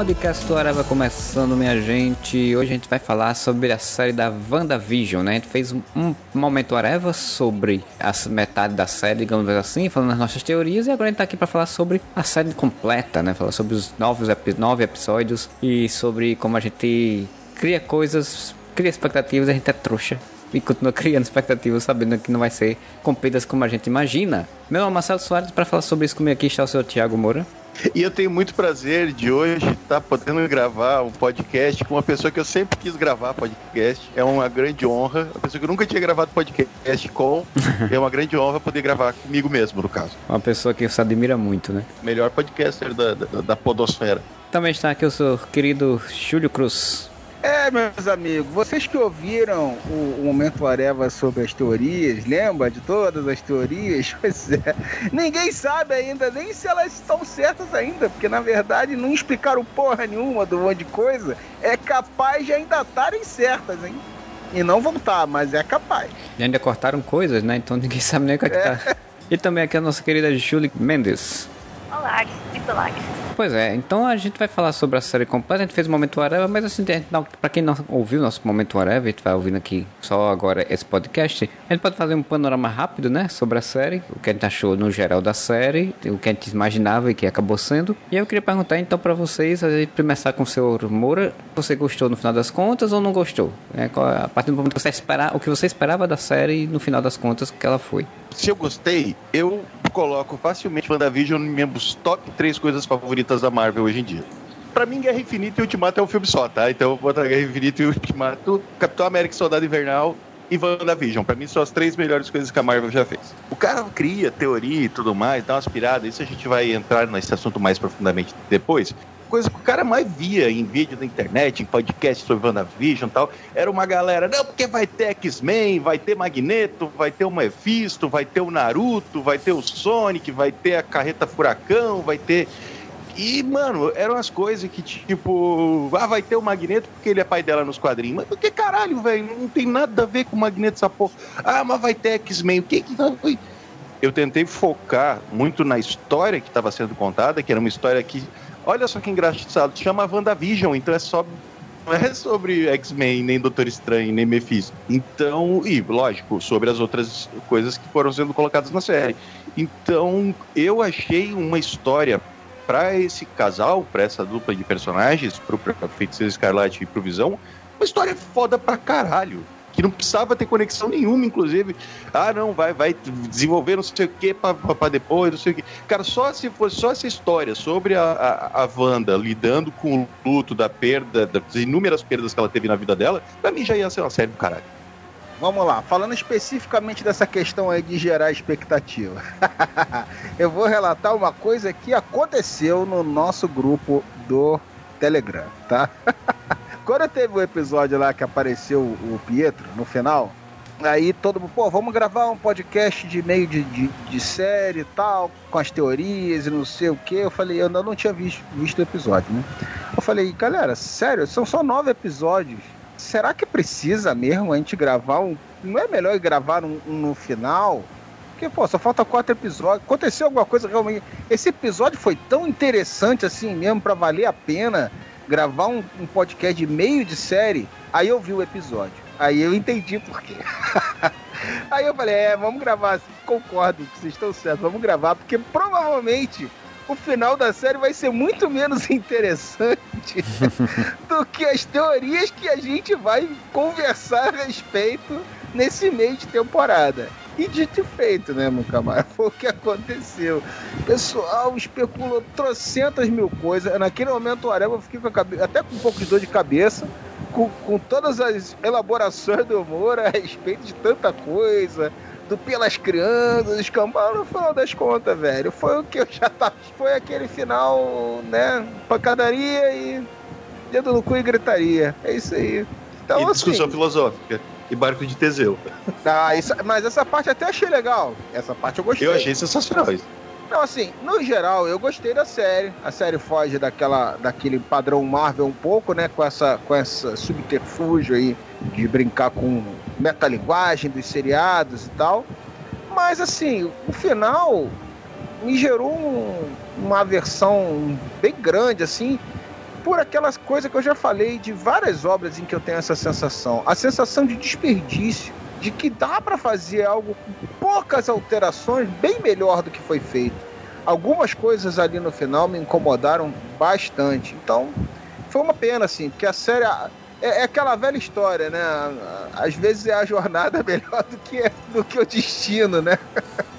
Podcast do Areva começando, minha gente. Hoje a gente vai falar sobre a série da WandaVision, né? A gente fez um, momento Areva sobre a metade da série, digamos assim, falando as nossas teorias, e agora a gente tá aqui para falar sobre a série completa, né? Falar sobre os novos nove episódios e sobre como a gente cria coisas, cria expectativas a gente é trouxa e continua criando expectativas, sabendo que não vai ser cumpridas como a gente imagina. Meu nome é Marcelo Soares, para falar sobre isso comigo aqui está o seu Thiago Moura. E eu tenho muito prazer de hoje estar podendo gravar um podcast com uma pessoa que eu sempre quis gravar podcast. É uma grande honra. Uma pessoa que eu nunca tinha gravado podcast com. é uma grande honra poder gravar comigo mesmo, no caso. Uma pessoa que você admira muito, né? Melhor podcaster da, da, da podosfera. Também está aqui o seu querido Júlio Cruz. É, meus amigos, vocês que ouviram o, o Momento Areva sobre as teorias, lembra de todas as teorias? Pois é. Ninguém sabe ainda nem se elas estão certas ainda, porque na verdade não explicaram porra nenhuma do monte de coisa. É capaz de ainda estarem certas, hein? E não voltar, mas é capaz. E ainda cortaram coisas, né? Então ninguém sabe nem o que é que tá. É. E também aqui a nossa querida Julie Mendes. Olá, Olá. Pois é, então a gente vai falar sobre a série completa. A gente fez o Momento Whatever, mas assim, para quem não ouviu nosso Momento Whatever, a gente vai ouvindo aqui só agora esse podcast, a gente pode fazer um panorama rápido, né, sobre a série, o que a gente achou no geral da série, o que a gente imaginava e que acabou sendo. E eu queria perguntar então para vocês, a gente começar com o senhor Moura, você gostou no final das contas ou não gostou? É, a partir do momento que você esperar, o que você esperava da série no final das contas que ela foi. Se eu gostei, eu coloco facilmente WandaVision nos meus top 3 coisas favoritas da Marvel hoje em dia. Pra mim, Guerra Infinita e Ultimato é um filme só, tá? Então eu vou botar Guerra Infinita e Ultimato, Capitão América Soldado Invernal e WandaVision. Pra mim são as três melhores coisas que a Marvel já fez. O cara cria teoria e tudo mais, dá umas piradas, isso a gente vai entrar nesse assunto mais profundamente depois coisa que o cara mais via em vídeo da internet, em podcast sobre WandaVision e tal, era uma galera, não, porque vai ter X-Men, vai ter Magneto, vai ter o Mephisto, vai ter o Naruto, vai ter o Sonic, vai ter a Carreta Furacão, vai ter... E, mano, eram as coisas que, tipo, ah, vai ter o Magneto porque ele é pai dela nos quadrinhos. Mas por que caralho, velho? Não tem nada a ver com o Magneto essa porra. Ah, mas vai ter X-Men. O que que foi? Eu tentei focar muito na história que estava sendo contada, que era uma história que Olha só que engraçado, chama WandaVision, então é só não é sobre X-Men, nem Doutor Estranho, nem Mephisto. Então, e lógico, sobre as outras coisas que foram sendo colocadas na série. Então, eu achei uma história para esse casal, para essa dupla de personagens, pro, Feiticeiro Escarlate e pro Visão, uma história foda pra caralho que não precisava ter conexão nenhuma, inclusive. Ah, não, vai, vai desenvolver não sei o que para depois, não sei o que. Cara, só se fosse só essa história sobre a, a, a Wanda lidando com o luto da perda, das inúmeras perdas que ela teve na vida dela, pra mim já ia ser uma série do caralho. Vamos lá, falando especificamente dessa questão aí de gerar expectativa. eu vou relatar uma coisa que aconteceu no nosso grupo do Telegram, tá? Quando teve o um episódio lá que apareceu o Pietro no final, aí todo mundo, pô, vamos gravar um podcast de meio de, de, de, série e tal, com as teorias e não sei o que. Eu falei, eu ainda não tinha visto, visto o episódio, né? Eu falei, galera, sério, são só nove episódios. Será que precisa mesmo a gente gravar um. Não é melhor gravar um, um no final? Porque, pô, só falta quatro episódios. Aconteceu alguma coisa realmente. Esse episódio foi tão interessante assim mesmo para valer a pena gravar um, um, podcast de meio de série, aí eu vi o episódio. Aí eu entendi por quê. aí eu falei, é, vamos gravar, concordo que vocês estão certos, vamos gravar, porque provavelmente o final da série vai ser muito menos interessante do que as teorias que a gente vai conversar a respeito nesse meio de temporada. E dito e feito, né, Mucamara? Foi o que aconteceu. O pessoal especulou trocentas mil coisas. Naquele momento, o Areva, eu fiquei com a cabeça, até com um pouco de dor de cabeça, com, com todas as elaborações do humor a respeito de tanta coisa, do pelas crianças, escambau, no final das contas, velho. Foi o que eu já tava. Foi aquele final, né? Pancadaria e dedo no cu e gritaria. É isso aí. Então, e discussão assim, filosófica e barco de Teseu. Ah, isso, mas essa parte até achei legal. Essa parte eu gostei. Eu achei sensacional isso. Não, assim, no geral, eu gostei da série. A série foge daquela, daquele padrão Marvel um pouco, né? Com essa, com essa subterfúgio aí de brincar com metalinguagem dos seriados e tal. Mas, assim, o final me gerou um, uma aversão bem grande, assim, por aquelas coisas que eu já falei de várias obras em que eu tenho essa sensação. A sensação de desperdício, de que dá para fazer algo com poucas alterações bem melhor do que foi feito. Algumas coisas ali no final me incomodaram bastante. Então, foi uma pena, assim, porque a série. É, é, aquela velha história, né? Às vezes é a jornada melhor do que, do que o destino, né?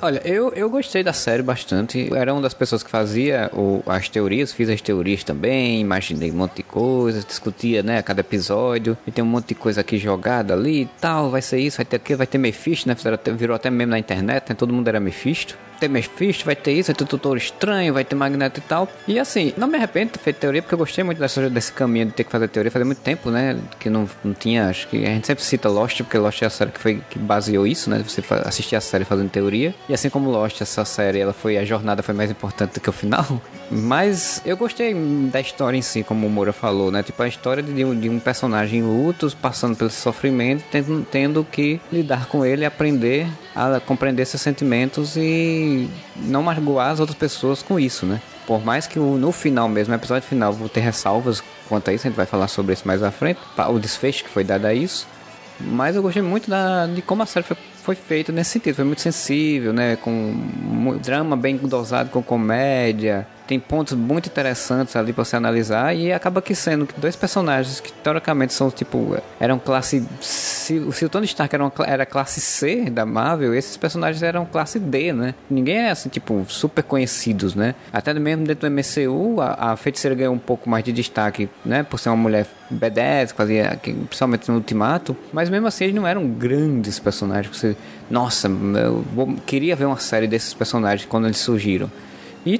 Olha, eu, eu gostei da série bastante. Eu era uma das pessoas que fazia o, as teorias, fiz as teorias também, imaginei um monte de coisas, discutia, né, cada episódio. E tem um monte de coisa aqui jogada ali e tal. Vai ser isso, vai ter aquilo, vai ter Mephisto, né? Virou até mesmo na internet, né? Todo mundo era Mephisto ter Mephisto, vai ter isso, vai ter Tutor Estranho, vai ter Magneto e tal. E assim, não me arrependo de ter feito teoria, porque eu gostei muito dessa, desse caminho de ter que fazer teoria. Fazia muito tempo, né? Que não, não tinha, acho que a gente sempre cita Lost, porque Lost é a série que, foi, que baseou isso, né? Você assistir a série fazendo teoria. E assim como Lost, essa série, ela foi, a jornada foi mais importante do que o final. Mas eu gostei da história em si, como o Moura falou, né? Tipo, a história de um, de um personagem em lutos, passando pelo sofrimento, tendo, tendo que lidar com ele aprender a compreender seus sentimentos e não magoar as outras pessoas com isso, né? Por mais que no final mesmo, no episódio final, vou ter ressalvas quanto a isso, a gente vai falar sobre isso mais à frente, o desfecho que foi dado a isso. Mas eu gostei muito da, de como a série foi, foi feita nesse sentido. Foi muito sensível, né? Com drama bem dosado com comédia tem pontos muito interessantes ali para você analisar e acaba que sendo dois personagens que teoricamente são tipo eram classe se, se o Tony Stark era, uma, era classe C da Marvel esses personagens eram classe D né? Ninguém é assim tipo super conhecidos né? Até mesmo dentro do MCU a, a feiticeira ganhou um pouco mais de destaque né? Por ser uma mulher B10 fazia principalmente no Ultimato mas mesmo assim eles não eram grandes personagens você nossa eu queria ver uma série desses personagens quando eles surgiram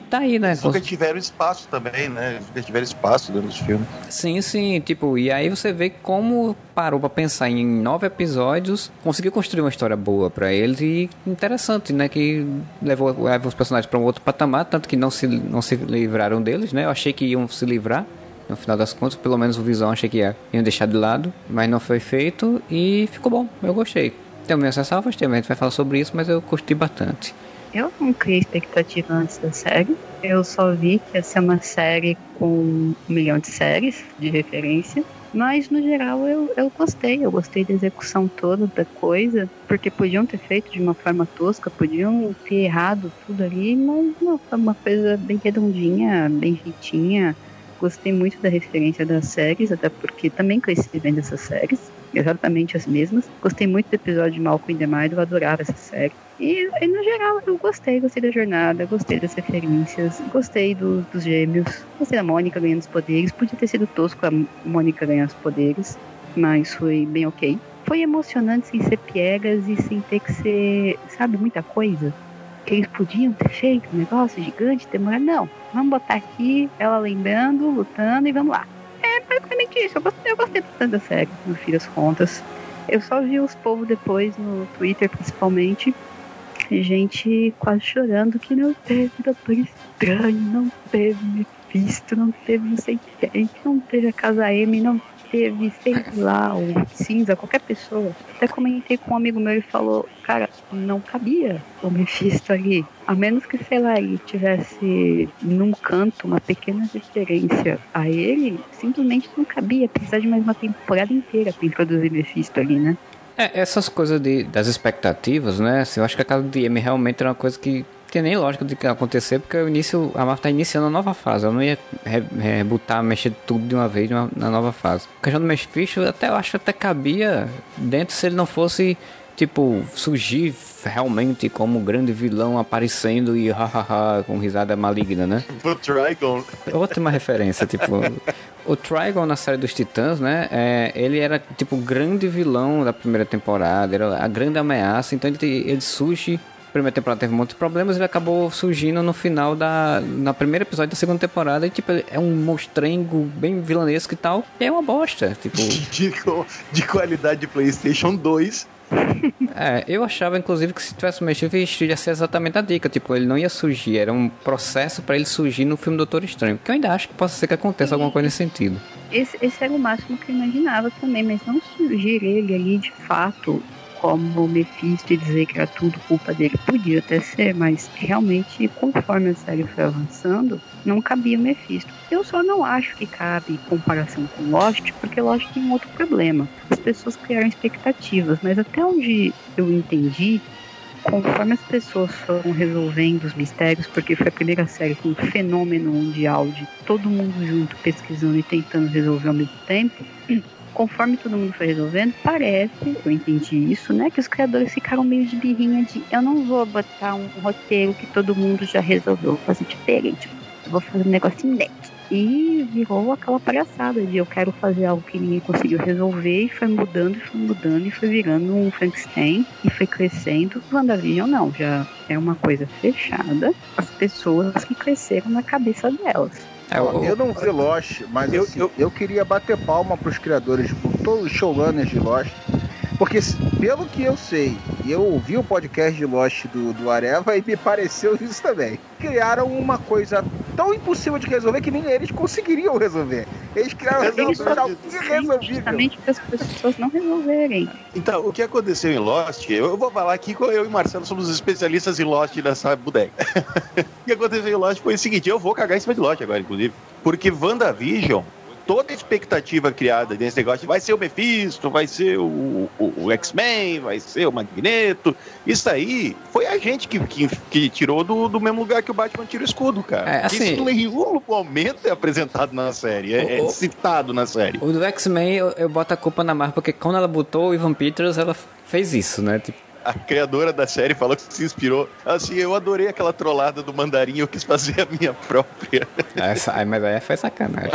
tá aí, né? Tiveram espaço também, né? Tiveram espaço dentro dos filmes. Sim, sim. Tipo, e aí você vê como parou pra pensar em nove episódios, conseguiu construir uma história boa para eles e interessante, né? Que levou, levou os personagens para um outro patamar, tanto que não se, não se livraram deles, né? Eu achei que iam se livrar. No final das contas, pelo menos o Visão achei que ia, iam deixar de lado, mas não foi feito e ficou bom. Eu gostei. Tem minhas ressalvas, a gente vai falar sobre isso, mas eu curti bastante. Eu não criei expectativa antes da série. Eu só vi que ia ser uma série com um milhão de séries de referência. Mas no geral eu, eu gostei, eu gostei da execução toda da coisa, porque podiam ter feito de uma forma tosca, podiam ter errado tudo ali, mas não, foi uma coisa bem redondinha, bem feitinha. Gostei muito da referência das séries, até porque também cresci vendo essas séries, exatamente as mesmas. Gostei muito do episódio de Malcolm in the Middle, eu adorava essa série. E, e, no geral eu gostei, gostei da jornada, gostei das referências, gostei do, dos gêmeos, gostei da Mônica ganhando os poderes. Podia ter sido tosco a Mônica ganhar os poderes, mas foi bem ok. Foi emocionante sem ser piegas e sem ter que ser, sabe, muita coisa. Que eles podiam ter feito um negócio gigante, demorar. Não, vamos botar aqui ela lembrando, lutando e vamos lá. É basicamente isso. Eu gostei, eu gostei bastante da série, no fim das contas. Eu só vi os povos depois no Twitter, principalmente, gente quase chorando que não teve Doutor Estranho, não teve Mephisto, não teve não sei quem, não teve a Casa M, não teve, sei lá, o Cinza, qualquer pessoa. Até comentei com um amigo meu e falou, cara, não cabia o Mephisto ali. A menos que, sei lá, ele tivesse num canto uma pequena referência a ele, simplesmente não cabia. Precisar de mais uma temporada inteira pra introduzir Mephisto ali, né? É, essas coisas de, das expectativas, né? Assim, eu acho que a casa do DM realmente era uma coisa que tem nem lógica de acontecer, porque o início, a Marvel tá iniciando a nova fase. Eu não ia rebutar, mexer tudo de uma vez na nova fase. A questão do Mephisto, até eu acho que até cabia dentro se ele não fosse, tipo, surgir realmente como grande vilão aparecendo e hahaha com risada maligna, né? O Trigon. Ótima referência, tipo. O Trigon na série dos Titãs, né? É, ele era tipo o grande vilão da primeira temporada, era a grande ameaça, então ele, ele surge primeira temporada teve um monte de problemas, ele acabou surgindo no final da. na primeiro episódio da segunda temporada e, tipo, é um monstrengo bem vilanesco e tal. E é uma bosta, tipo. De, de qualidade de PlayStation 2 é, eu achava, inclusive, que se tivesse mexido, ia ser exatamente a dica. Tipo, ele não ia surgir, era um processo para ele surgir no filme Doutor Estranho. Que eu ainda acho que possa ser que aconteça alguma coisa nesse sentido. Esse, esse era o máximo que eu imaginava também, mas não surgir ele ali de fato como Mephisto e dizer que era tudo culpa dele. Podia até ser, mas realmente, conforme a série foi avançando, não cabia Mephisto. Eu só não acho que cabe comparação com Lost, porque Lost tem um outro problema. As pessoas criaram expectativas, mas até onde eu entendi, conforme as pessoas foram resolvendo os mistérios, porque foi a primeira série com um fenômeno mundial de todo mundo junto pesquisando e tentando resolver ao mesmo tempo, conforme todo mundo foi resolvendo, parece, eu entendi isso, né, que os criadores ficaram meio de birrinha de eu não vou botar um roteiro que todo mundo já resolveu, vou fazer diferente, vou fazer um negócio inédito. E virou aquela palhaçada de eu quero fazer algo que ninguém conseguiu resolver e foi mudando e foi mudando e foi virando um Frankenstein e foi crescendo. WandaVision não, já é uma coisa fechada. As pessoas que cresceram na cabeça delas. É, o- Eu não vi Lost, mas Eu- assim, eu, queria bater palma pros criadores, por todos os showrunners de Lost. Porque, pelo que eu sei, e eu ouvi o podcast de Lost do, do Areva e me pareceu isso também. Criaram uma coisa tão impossível de resolver que nem eles conseguiriam resolver. Eles criaram algo irresolvível. Justamente para as pessoas não resolverem. Então, o que aconteceu em Lost, eu vou falar aqui que eu e Marcelo somos especialistas em Lost nessa bodega. o que aconteceu em Lost foi o seguinte, eu vou cagar em cima de Lost agora, inclusive. Porque WandaVision, toda a expectativa criada nesse negócio, vai ser o Mephisto, vai ser o, o- o X-Men, vai ser o Magneto, isso aí foi a gente que, que, que tirou do, do mesmo lugar que o Batman tira o escudo, cara. É, assim- Isso em nenhum momento é apresentado na série, é, é O- o- citado na série. O do X-Men eu, eu boto a culpa na Marvel, porque quando ela botou o Ivan Peters, ela fez isso, né? Tipo, A criadora da série falou que se inspirou. Assim, eu adorei aquela trollada do mandarim, eu quis fazer a minha própria. essa, aí, mas aí foi sacanagem.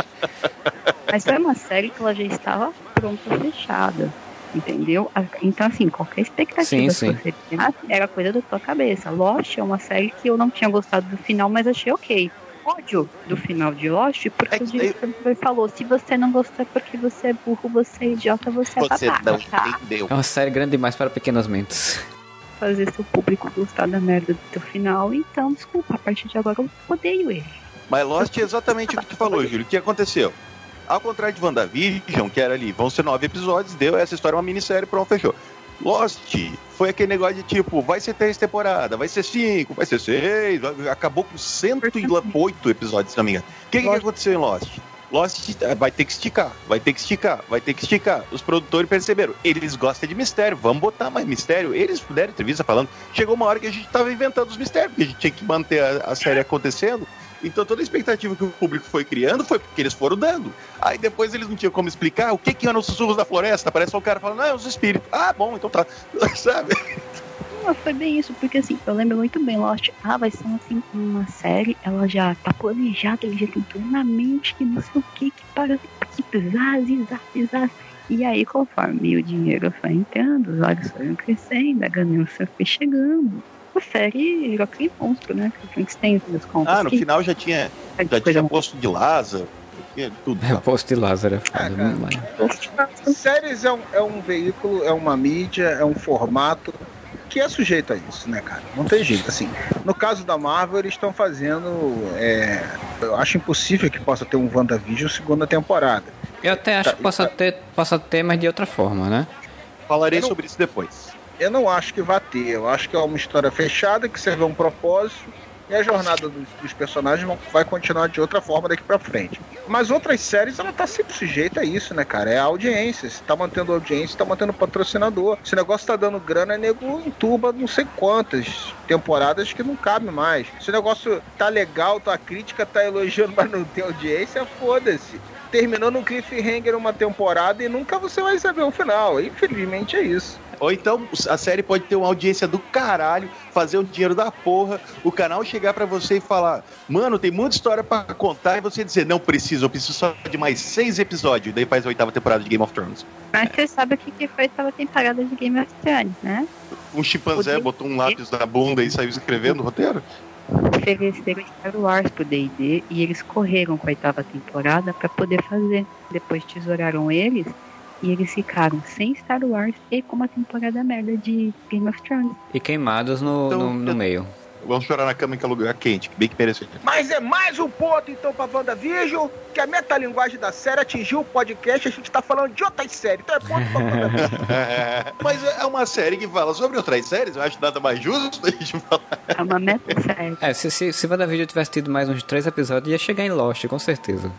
Mas era uma série que ela já estava pronta, fechada. Entendeu? A- Então, assim, qualquer expectativa Sim, que sim. você tinha era coisa da tua cabeça. Lost é uma série que eu não tinha gostado do final, mas achei ok. Ódio do final de Lost, porque É que o diretor falou: se você não gostou é porque você é burro, você é idiota, você, Você é babaca, não tá? entendeu. É uma série grande demais para pequenas mentes. Fazer seu público gostar da merda do teu final, então, desculpa, a partir de agora eu odeio ele. Mas Lost é exatamente o que tu falou, Júlio. O que aconteceu? Ao contrário de WandaVision, que era ali, vão ser nove episódios, deu essa história, é uma minissérie, pronto, fechou. Lost foi aquele negócio de tipo, vai ser três temporadas, vai ser cinco, vai ser seis, acabou com 108 episódios, se não me engano. O que, que aconteceu em Lost? Lost vai ter que esticar, vai ter que esticar, vai ter que esticar. Os produtores perceberam, eles gostam de mistério, vamos botar mais mistério. Eles deram entrevista falando, chegou uma hora que a gente tava inventando os mistérios, porque a gente tinha que manter a, a série acontecendo. Então toda a expectativa que o público foi criando foi porque eles foram dando. Aí depois eles não tinham como explicar o que que eram os sussurros da floresta. Parece só o cara falando, não, é os espíritos. Ah, bom, então tá. Sabe? Não, foi bem isso, porque assim, eu lembro muito bem, Lost, ah, vai ser assim, uma série, ela já tá planejada, ele já tem tudo na mente, que não sei o que, que para que zaz, zaz, zaz. E aí, conforme o dinheiro foi entrando, os olhos foram crescendo, a ganância foi chegando. A série virou aquele monstro, né? Que o Frankenstein, das contas. Ah, no que final já tinha, é já tinha posto de Lázaro, tudo. É o posto de Lázaro. é foda, Ah, cara. mas- Séries é um, é um veículo, é uma mídia, é um formato que é sujeito a isso, né, cara? Não tem jeito. Assim, no caso da Marvel, eles estão fazendo. é, eu acho impossível que possa ter um WandaVision segunda temporada. Eu até acho Tá, que possa ter, possa ter, mas de outra forma, né? Falarei não- sobre isso depois. Eu não acho que vai ter. Eu acho que é uma história fechada que serve a um propósito. E a jornada dos, dos personagens vão- vai continuar de outra forma daqui pra frente. Mas outras séries, ela tá sempre sujeita a isso, né, cara? É a audiência. Se tá mantendo audiência, tá mantendo patrocinador. Se o negócio tá dando grana, nego entuba não sei quantas temporadas que não cabe mais. Se o negócio tá legal, tua crítica tá elogiando, mas não tem audiência, foda-se. Terminou no cliffhanger uma temporada e nunca você vai saber o final. Infelizmente é isso. Ou então a série pode ter uma audiência do caralho, fazer o dinheiro da porra, o canal chegar pra você e falar: Mano, tem muita história pra contar, e você dizer: Não preciso, eu preciso só de mais seis episódios. Daí faz a oitava temporada de Game of Thrones. Mas você sabe o que, que foi a oitava temporada de Game of Thrones, né? Um chimpanzé botou um lápis na bunda e saiu escrevendo o roteiro? Ofereceram Star Wars pro D&D e eles correram com a oitava temporada para poder fazer. Depois tesouraram eles e eles ficaram sem Star Wars e com uma temporada merda de Game of Thrones. E queimados no, Então, no, no eu- meio. Vamos chorar na cama que é lugar quente, que bem que mereceu. Mas é mais um ponto, então, pra WandaVision, que a metalinguagem da série atingiu o podcast, a gente tá falando de outras séries, então é ponto pra WandaVision. Mas é uma série que fala sobre outras séries, eu acho nada mais justo a gente falar. É uma meta série. É, se, se, se WandaVision tivesse tido mais uns três episódios, ia chegar em Lost, com certeza.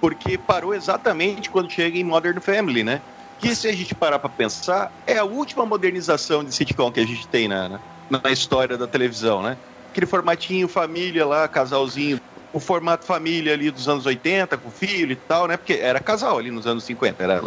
Porque parou exatamente quando chega em Modern Family, né? Que se a gente parar pra pensar, é a última modernização de sitcom que a gente tem na, na, na história da televisão, né? Aquele formatinho família lá, casalzinho. O formato família ali dos anos 80, com filho e tal, né? Porque era casal ali nos anos 50. Era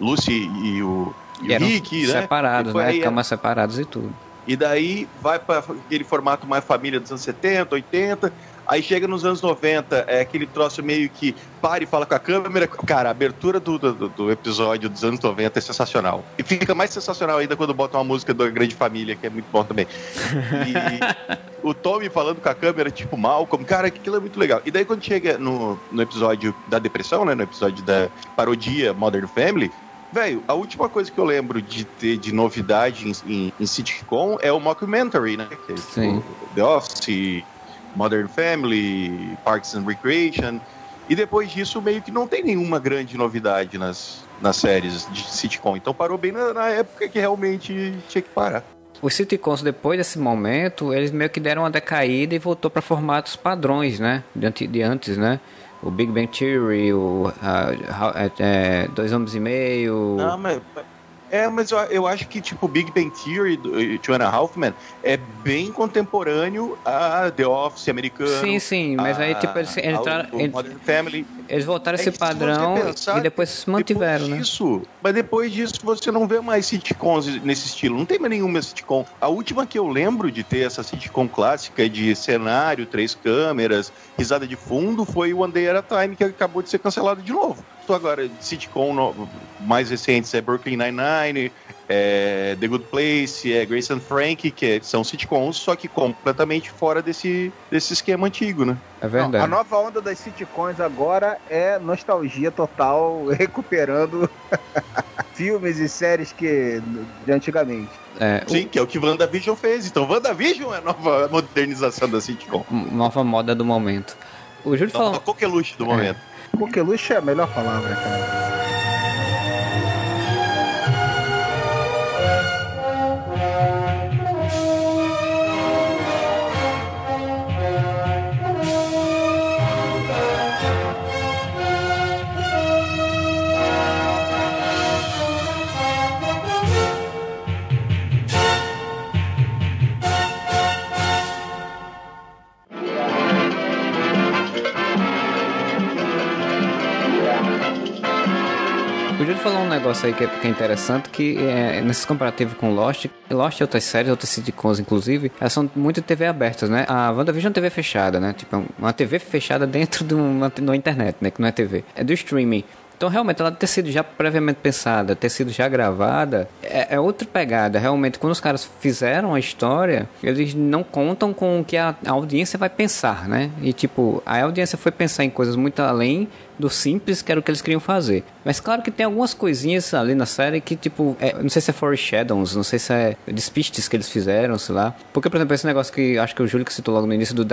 Lucy e o, e o Rick, né? separados, né? aí, Camas separadas e tudo. e daí vai para aquele formato mais família dos anos 70, 80. Aí chega nos anos 90, é aquele troço meio que para e fala com a câmera. Cara, a abertura do, do, do episódio dos anos 90 é sensacional. E fica mais sensacional ainda quando bota uma música da Grande Família, que é muito bom também. E o Tommy falando com a câmera, tipo, mal, como, cara, aquilo é muito legal. E daí quando chega no, no episódio da depressão, né? No episódio da parodia Modern Family, Velho, a última coisa que eu lembro de ter de novidade em, em, em sitcom é o mockumentary, né? Que é, tipo, Sim. The Office, Modern Family, Parks and Recreation. E depois disso, meio que não tem nenhuma grande novidade nas, nas séries de sitcom. Então parou bem na, na época que realmente tinha que parar. Os sitcoms, depois desse momento, eles meio que deram uma decaída e voltou para formatos padrões, né? De, de antes, né? O Big Bang Theory, o ah, é, é, Dois Homens e Meio. Não, mas. É, mas eu, eu acho que, tipo, Big Bang Theory e Two and a Half Men é bem contemporâneo a The Office americano. Sim, sim, mas aí, a- tipo, eles entraram. Modern Family. Eles voltaram É esse padrão pensar, e depois se mantiveram, depois né? disso, Mas depois disso você não vê mais sitcoms nesse estilo. Não tem mais nenhuma sitcom. A última que eu lembro de ter essa sitcom clássica de cenário, três câmeras, risada de fundo, foi One Day at a Time, que acabou de ser cancelado de novo. Então agora, sitcom no- mais recentes é Brooklyn Nine-Nine, é The Good Place, é Grace and Frank, que são sitcoms, só que completamente fora desse, desse esquema antigo, né? É Não, verdade. a nova onda das sitcoms agora é nostalgia total, recuperando filmes e séries que de antigamente. É, o- Sim, que é o que WandaVision fez. Então, WandaVision é a nova modernização da sitcom. nova moda do momento. O Júlio falou. coqueluche do momento. Coqueluche é a melhor palavra, cara. Negócio aí que é, que é interessante, que é, nesse comparativo com Lost, Lost e outras séries, outras sitcoms inclusive, elas são muito TV abertas, né? A WandaVision é uma TV fechada, né? Tipo, é uma TV fechada dentro de uma, uma internet, né? Que não é TV. É do streaming. Então, realmente, ela ter sido já previamente pensada, ter sido já gravada, é, é outra pegada. Realmente, quando os caras fizeram a história, eles não contam com o que a, a audiência vai pensar, né? E, tipo, a audiência foi pensar em coisas muito além do simples que era o que eles queriam fazer. Mas claro que tem algumas coisinhas ali na série que, tipo, é, não sei se é foreshadows, não sei se é despistes que eles fizeram, sei lá. Porque, por exemplo, esse negócio que acho que o Júlio que citou logo no início do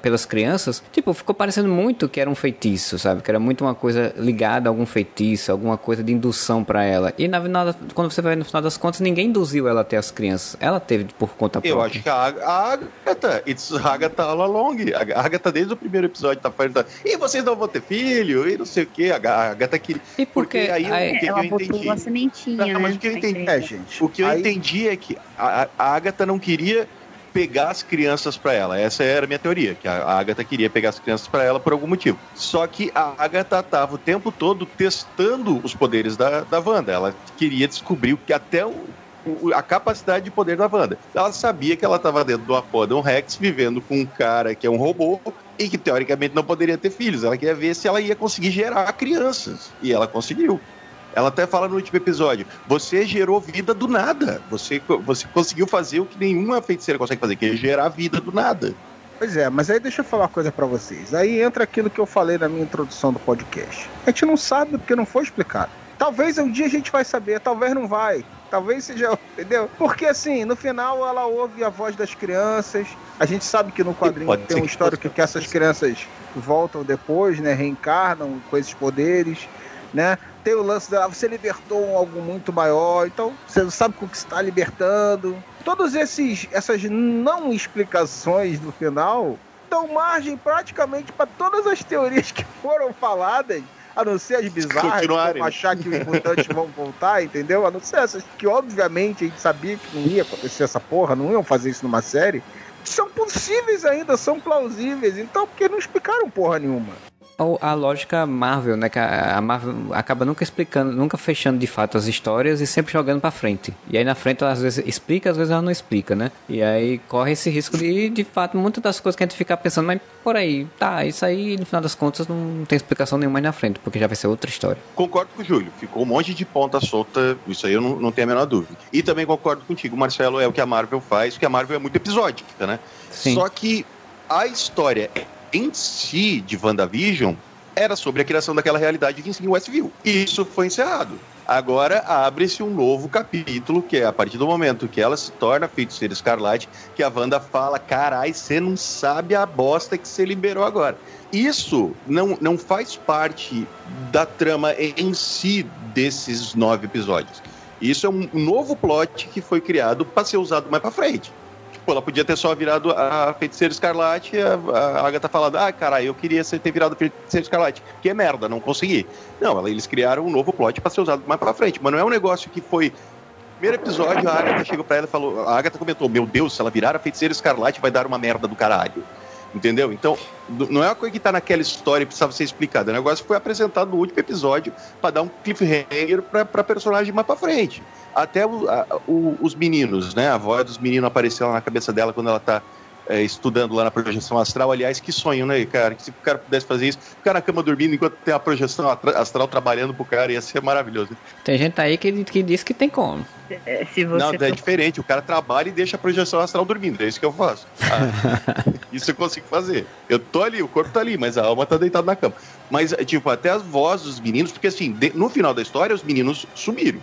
pelas crianças, tipo, ficou parecendo muito que era um feitiço, sabe? Que era muito uma coisa ligada a algum feitiço, alguma coisa de indução pra ela. E na, na, quando você vai no final das contas, ninguém induziu ela até as crianças. Ela teve por conta própria. Eu acho que a, a Agatha, it's Agatha all along. A Agatha desde o primeiro episódio tá falando, e vocês não vão ter filho, e não sei o que. A Ga- a Agatha queria. E Porque porque aí aí- o que, Ela eu botou entendi? uma sementinha, Não, mas né? o que eu entendi- É, gente. O que eu Aí- entendi é que a, a Agatha não queria pegar as crianças pra ela. Essa era a minha teoria, que a, Agatha queria pegar as crianças pra ela por algum motivo. Só que a Agatha tava o tempo todo testando os poderes da, da Wanda. Ela queria descobrir o que até o, o- a capacidade de poder da Wanda. Ela sabia que ela estava dentro de uma porra de um Rex, vivendo com um cara que é um robô e que teoricamente não poderia ter filhos. Ela queria ver se ela ia conseguir gerar crianças. E ela conseguiu. Ela até fala no último episódio: você gerou vida do nada. Você, você conseguiu fazer o que nenhuma feiticeira consegue fazer, que é gerar vida do nada. Pois é, mas aí deixa eu falar uma coisa pra vocês. Aí entra aquilo que eu falei na minha introdução do podcast. A gente não sabe porque não foi explicado. Talvez um dia a gente vai saber, talvez não vai. Talvez seja, entendeu? Porque assim, no final ela ouve a voz das crianças. A gente sabe que no quadrinho tem um que histórico fosse- que essas crianças voltam depois, né? Reencarnam com esses poderes, né? Tem o lance dela, você libertou algo muito maior, então você sabe com o que está libertando. Todos esses essas não explicações no final dão margem praticamente para todas as teorias que foram faladas, a não ser as bizarras, como né? achar que os mutantes vão voltar, entendeu? A não ser essas que obviamente a gente sabia que não ia acontecer essa porra, não iam fazer isso numa série. São possíveis ainda, são plausíveis, então por que não explicaram porra nenhuma? Ou a lógica Marvel, né? Que a a Marvel acaba nunca explicando, nunca fechando de fato as histórias e sempre jogando pra frente. E aí na frente ela às vezes explica, às vezes ela não explica, né? E aí corre esse risco de, de fato, muitas das coisas que a gente fica pensando, mas por aí, tá, isso aí no final das contas não tem explicação nenhuma mais na frente, porque já vai ser outra história. Concordo com o Júlio, ficou um monte de ponta solta, isso aí eu não, não tenho a menor dúvida. E também concordo contigo, Marcelo, é o que a Marvel faz, porque a Marvel é muito episódica, né? Sim. Só que a história em si de WandaVision era sobre a criação daquela realidade em Westview. E isso foi encerrado. Agora abre-se um novo capítulo, que é a partir do momento que ela se torna feiticeira escarlate, que a Wanda fala: carai, você não sabe a bosta que você liberou agora. Isso não, não faz parte da trama em si desses nove episódios. Isso é um novo plot que foi criado para ser usado mais para frente. Tipo, ela podia ter só virado a feiticeira escarlate a, a Agatha falando: ah, caralho, eu queria ter virado feiticeira escarlate. Que é merda, não consegui. Não, ela- eles criaram um novo plot para ser usado mais para frente. Mas não é um negócio que foi. Primeiro episódio, a Agatha chegou pra ela e falou: a Agatha comentou: Meu Deus, se ela virar a feiticeira escarlate, vai dar uma merda do caralho. Entendeu? Então, não é uma coisa que tá naquela história e precisava ser explicada. O negócio foi apresentado no último episódio para dar um cliffhanger pra personagem mais pra frente. Até o- a- o- os meninos, né? A voz dos meninos apareceu na cabeça dela quando ela tá é, estudando lá na projeção astral. Aliás, que sonho, né, cara? Que se o cara pudesse fazer isso, ficar na cama dormindo enquanto tem a projeção astral trabalhando pro cara, ia ser maravilhoso. Tem gente aí que, que diz que tem como. É, se você Não, é diferente. O cara trabalha e deixa a projeção astral dormindo. É isso que eu faço. Ah, isso eu consigo fazer. Eu tô ali, o corpo tá ali, mas a alma tá deitada na cama. Mas, tipo, até as vozes dos meninos, porque assim, de- no final da história, os meninos sumiram.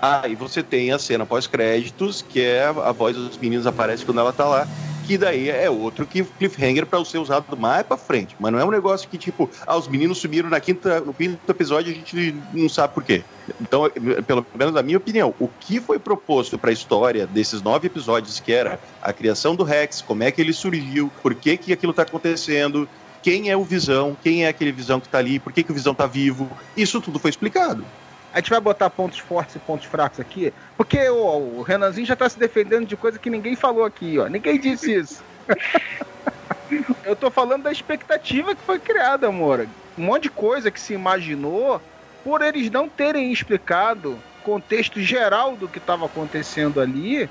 Ah, e você tem a cena pós-créditos, que é a, a voz dos meninos aparece quando ela tá lá. Que daí é outro que cliffhanger para ser usado mais pra frente. Mas não é um negócio que, tipo, ah, os meninos sumiram na quinta, no quinto episódio a gente não sabe por quê. Então, pelo menos na minha opinião, o que foi proposto para a história desses nove episódios, que era a criação do Rex, como é que ele surgiu, por que, que aquilo tá acontecendo, quem é o Visão, quem é aquele Visão que tá ali, por que, que o Visão tá vivo, isso tudo foi explicado. A gente vai botar pontos fortes e pontos fracos aqui, porque ó, o Renanzinho já tá se defendendo de coisa que ninguém falou aqui, ó. Ninguém disse isso. Eu tô falando da expectativa que foi criada, amor. Um monte de coisa que se imaginou por eles não terem explicado o contexto geral do que estava acontecendo ali,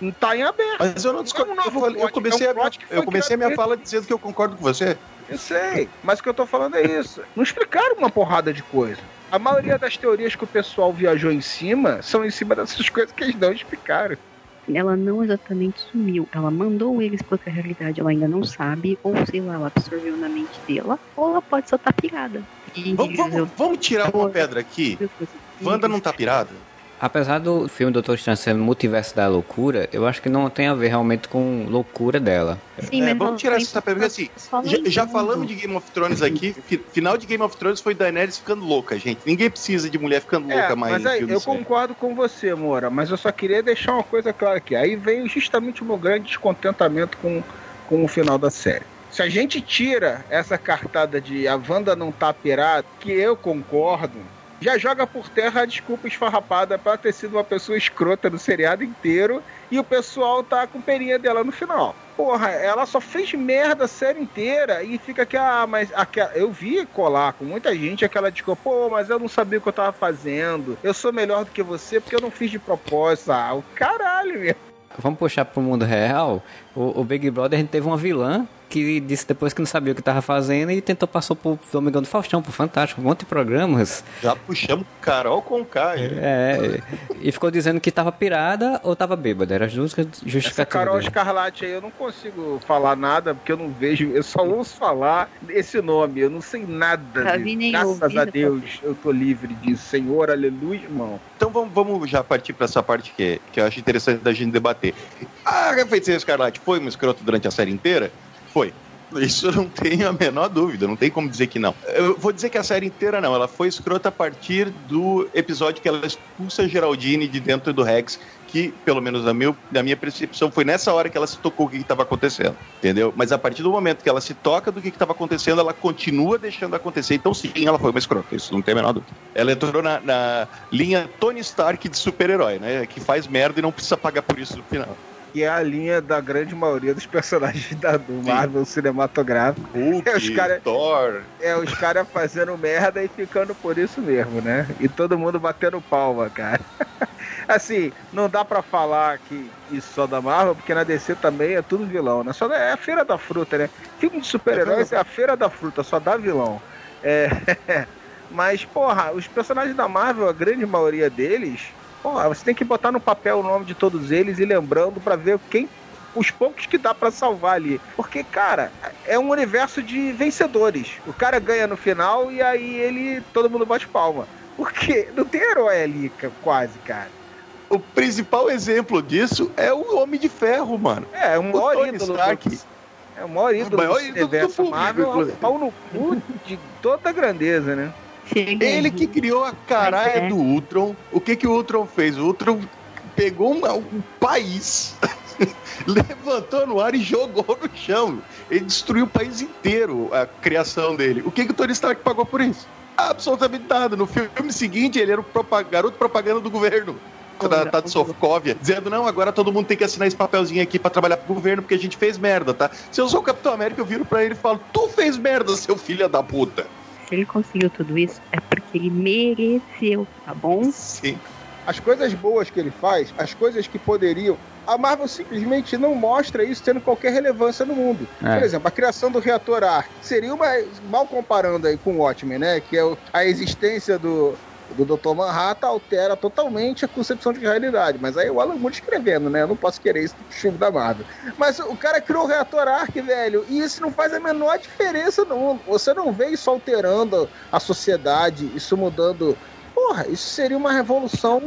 não tá em aberto. Mas eu não É discordo. um novo eu, eu comecei, é um a, eu comecei a minha fala dizendo que eu concordo com você. Eu sei, mas o que eu tô falando é isso. Não explicaram uma porrada de coisa. A maioria das teorias que o pessoal viajou em cima são em cima dessas coisas que eles não explicaram. ela não exatamente sumiu. Ela mandou eles pra outra realidade, ela ainda não sabe, ou sei lá, ela absorveu na mente dela, ou ela pode só estar pirada. E Vamos, vamos, vamos tirar uma pedra aqui. Wanda não tá pirada? Apesar do filme Doutor Estranho ser multiverso da loucura, eu acho que não tem a ver realmente com loucura dela. Sim, É, vamos tirar essa pergunta assim. Já, já falamos de Game of Thrones aqui. fi- Final de Game of Thrones foi Daenerys ficando louca, gente. Ninguém precisa de mulher ficando louca É, mais. mas aí, eu concordo com você, Moura, mas eu só queria deixar uma coisa clara aqui. Aí vem justamente o meu grande descontentamento com, com o final da série. Se a gente tira essa cartada de a Wanda não tá pirada, que eu concordo, já joga por terra a desculpa esfarrapada pra ter sido uma pessoa escrota no seriado inteiro e o pessoal tá com perinha dela no final. Porra, ela só fez merda a série inteira e fica que, ah, mas aquela, eu vi colar com muita gente aquela desculpa, pô, mas eu não sabia o que eu tava fazendo, eu sou melhor do que você porque eu não fiz de propósito. Ah, o caralho, meu. Vamos puxar pro mundo real. O, o Big Brother a gente teve uma vilã que disse depois que não sabia o que estava fazendo e tentou passar por Domingão do Faustão, por Fantástico, um monte de programas. Já puxamos Carol com K. É, e ficou dizendo que estava pirada ou estava bêbada. Eram as duas justificativas. Essa Carol Escarlate aí eu não consigo falar nada porque eu não vejo, eu só ouço falar esse nome, eu não sei nada. Nem Graças ouvido, a Deus eu tô livre disso. Senhor, aleluia, irmão. Então vamos, vamos já partir para essa parte que, que eu acho interessante da gente debater. A Feiticeira Escarlate foi um escroto durante a série inteira? Foi. Isso eu não tenho a menor dúvida, não tem como dizer que não. Eu vou dizer que a série inteira não, ela foi escrota a partir do episódio que ela expulsa Geraldine de dentro do Rex, que, pelo menos na, meu, na minha percepção, foi nessa hora que ela se tocou o que estava acontecendo, entendeu? Mas a partir do momento que ela se toca do que estava acontecendo, ela continua deixando acontecer. Então, sim, ela foi uma escrota, isso não tem a menor dúvida. Ela entrou na, na linha Tony Stark de super-herói, né? Que faz merda e não precisa pagar por isso no final. Que é a linha da grande maioria dos personagens da, do Marvel cinematográfico. Hulk, É, os cara- Thor. É os caras fazendo merda e ficando por isso mesmo, né? E todo mundo batendo palma, cara. assim, não dá pra falar que isso só da Marvel, porque na DC também é tudo vilão, né? Só é a feira da fruta, né? Filme de super-heróis é a feira da fruta, só dá vilão. É. Mas, porra, os personagens da Marvel, a grande maioria deles, porra, você tem que botar no papel o nome de todos eles e lembrando pra ver quem os poucos que dá pra salvar ali. Porque, cara, é um universo de vencedores. O cara ganha no final e aí ele todo mundo bate palma. Porque não tem herói ali, quase, cara. O principal exemplo disso é o Homem de Ferro, mano. É, o maior Tony ídolo. Stark. do- É o maior ídolo maior do do universo público, Marvel, é um pau no cu de toda grandeza, né? Chega Ele aí. que criou a caralha Mas é. do Ultron. O que que o Ultron fez? O Ultron pegou um, um país, levantou no ar e jogou no chão. Ele destruiu o país inteiro, a criação dele. O que que o Tony Stark pagou por isso? Absolutamente nada. No filme seguinte, ele era o propa- garoto propaganda do governo. De Sokovia, dizendo: não, agora todo mundo tem que assinar esse papelzinho aqui pra trabalhar pro governo porque a gente fez merda, tá? Se eu sou o Capitão América, eu viro pra ele e falo: tu fez merda, seu filho da puta. Se ele conseguiu tudo isso, é porque ele mereceu, tá bom? Sim. As coisas boas que ele faz, as coisas que poderiam. A Marvel simplesmente não mostra isso tendo qualquer relevância no mundo. É. Por exemplo, a criação do reator Arc seria uma. Mal comparando aí com o Watchmen, né? Que é a existência do, do Dr. Manhattan altera totalmente a concepção de realidade. Mas aí o Alan Moore escrevendo, né? Eu não posso querer isso do filme da Marvel. Mas o cara criou o reator Arc, velho, e isso não faz a menor diferença no mundo. Você não vê isso alterando a sociedade, isso mudando. Porra, isso seria uma revolução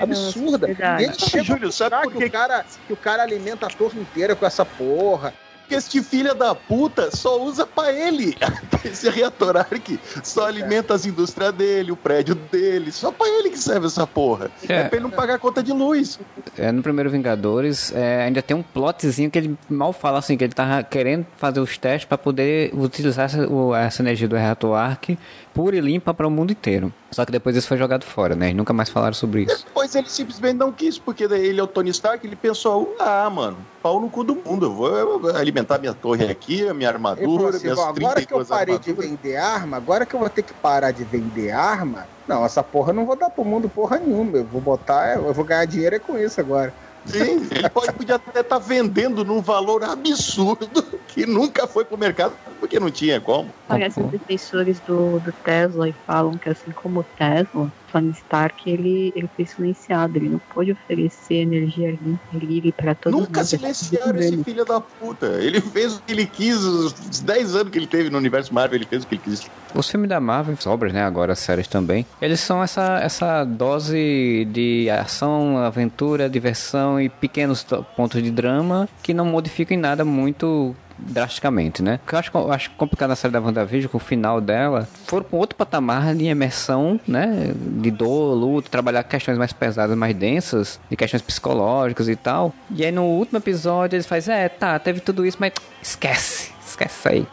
absurda. verdade. E a gente chega Júlio, sabe por que- o cara, que o cara alimenta a torre inteira com essa porra. Porque este filho da puta só usa pra ele. Esse reator Arc só alimenta as indústrias dele, o prédio dele. Só pra ele que serve essa porra. É, É. pra ele não pagar a conta de luz. É, no primeiro Vingadores, é, ainda tem um plotzinho que ele mal fala assim, que ele tava querendo fazer os testes para poder utilizar essa, o- essa energia do reator Arc pura e limpa para o mundo inteiro. Só que depois isso foi jogado fora, né? E nunca mais falaram sobre isso. Depois ele simplesmente não quis, porque ele é o Tony Stark, ele pensou, ah, mano, pau no cu do mundo. Eu vou eu vou alimentar minha torre aqui, a minha armadura, assim, minhas "Bom, agora que eu 32 parei de armaduras. vender arma, agora que eu vou ter que parar de vender arma, não, essa porra eu não vou dar pro mundo porra nenhuma. Eu vou botar, eu vou ganhar dinheiro é com isso agora. Sim, ele pode, podia até estar vendendo num valor absurdo que nunca foi pro mercado, porque não tinha como. Parece os defensores do, do Tesla e falam que assim como o Tesla, Tony Stark, ele, ele foi silenciado, ele não pôde oferecer energia livre para todo mundo. Nunca silenciaram esse filho da puta. Ele fez o que ele quis, os 10 anos que ele teve no universo Marvel, ele fez o que ele quis. Os filmes da Marvel, as obras, né, agora as séries também, eles são essa, essa dose de ação, aventura, diversão e pequenos to- pontos de drama que não modificam em nada muito drasticamente, né? O que eu acho, eu acho complicado na série da WandaVision, com o final dela, foram para outro patamar de imersão, né? De dor, luta, trabalhar questões mais pesadas, mais densas, de questões psicológicas e tal. E aí no último episódio eles fazem, é, tá, teve tudo isso, mas esquece, esquece aí.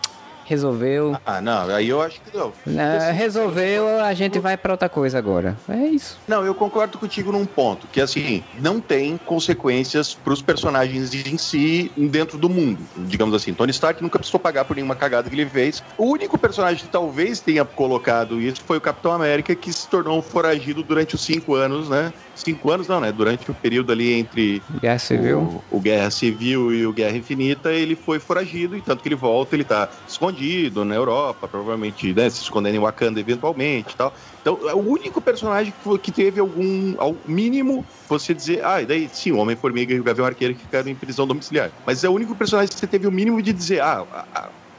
Resolveu. Ah, não, aí eu acho que não. É, resolveu, a gente vai pra outra coisa agora. É isso. Não, eu concordo contigo num ponto, que assim, não tem consequências pros personagens em si dentro do mundo. Digamos assim, Tony Stark nunca precisou pagar por nenhuma cagada que ele fez. O único personagem que talvez tenha colocado isso foi o Capitão América, que se tornou um foragido durante os cinco anos, né? Cinco anos não, né? Durante o período ali entre Guerra Civil. O, o, Guerra Civil e o Guerra Infinita, ele foi foragido, e tanto que ele volta, ele tá escondido na Europa, provavelmente, né? Se escondendo em Wakanda eventualmente e tal. Então, é o único personagem que, teve algum, ao mínimo, você dizer, ah, e daí sim, o Homem-Formiga e o Gavião Arqueiro que ficaram em prisão domiciliar. Mas é o único personagem que você teve o mínimo de dizer, ah,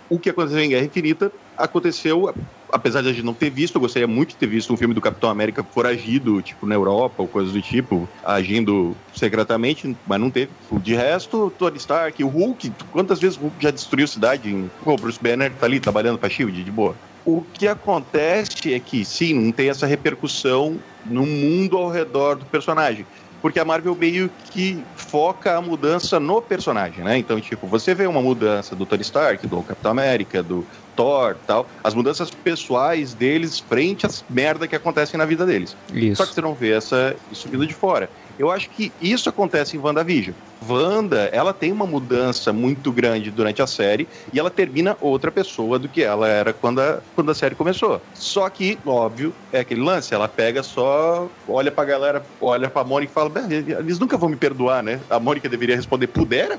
o que aconteceu em Guerra Infinita aconteceu, apesar de a gente não ter visto, eu gostaria muito de ter visto um filme do Capitão América foragido, tipo, na Europa ou coisas do tipo, agindo secretamente, mas não teve. De resto, Tony Stark, o Hulk, quantas vezes o Hulk já destruiu cidade? Em... O Bruce Banner tá ali trabalhando pra SHIELD, de boa. O que acontece é que, sim, não tem essa repercussão no mundo ao redor do personagem porque a Marvel meio que foca a mudança no personagem, né? Então, tipo, você vê uma mudança do Tony Stark, do Capitão América, do Thor tal, as mudanças pessoais deles frente às merda que acontecem na vida deles. Isso. Só que você não vê essa isso vindo de fora. Eu acho que isso acontece em WandaVision. Wanda, ela tem uma mudança muito grande durante a série e ela termina outra pessoa do que ela era quando a, quando a série começou. Só que, óbvio, é aquele lance, ela pega só, olha pra galera, olha pra Mônica e fala, eles nunca vão me perdoar, né? A Mônica deveria responder, pudera?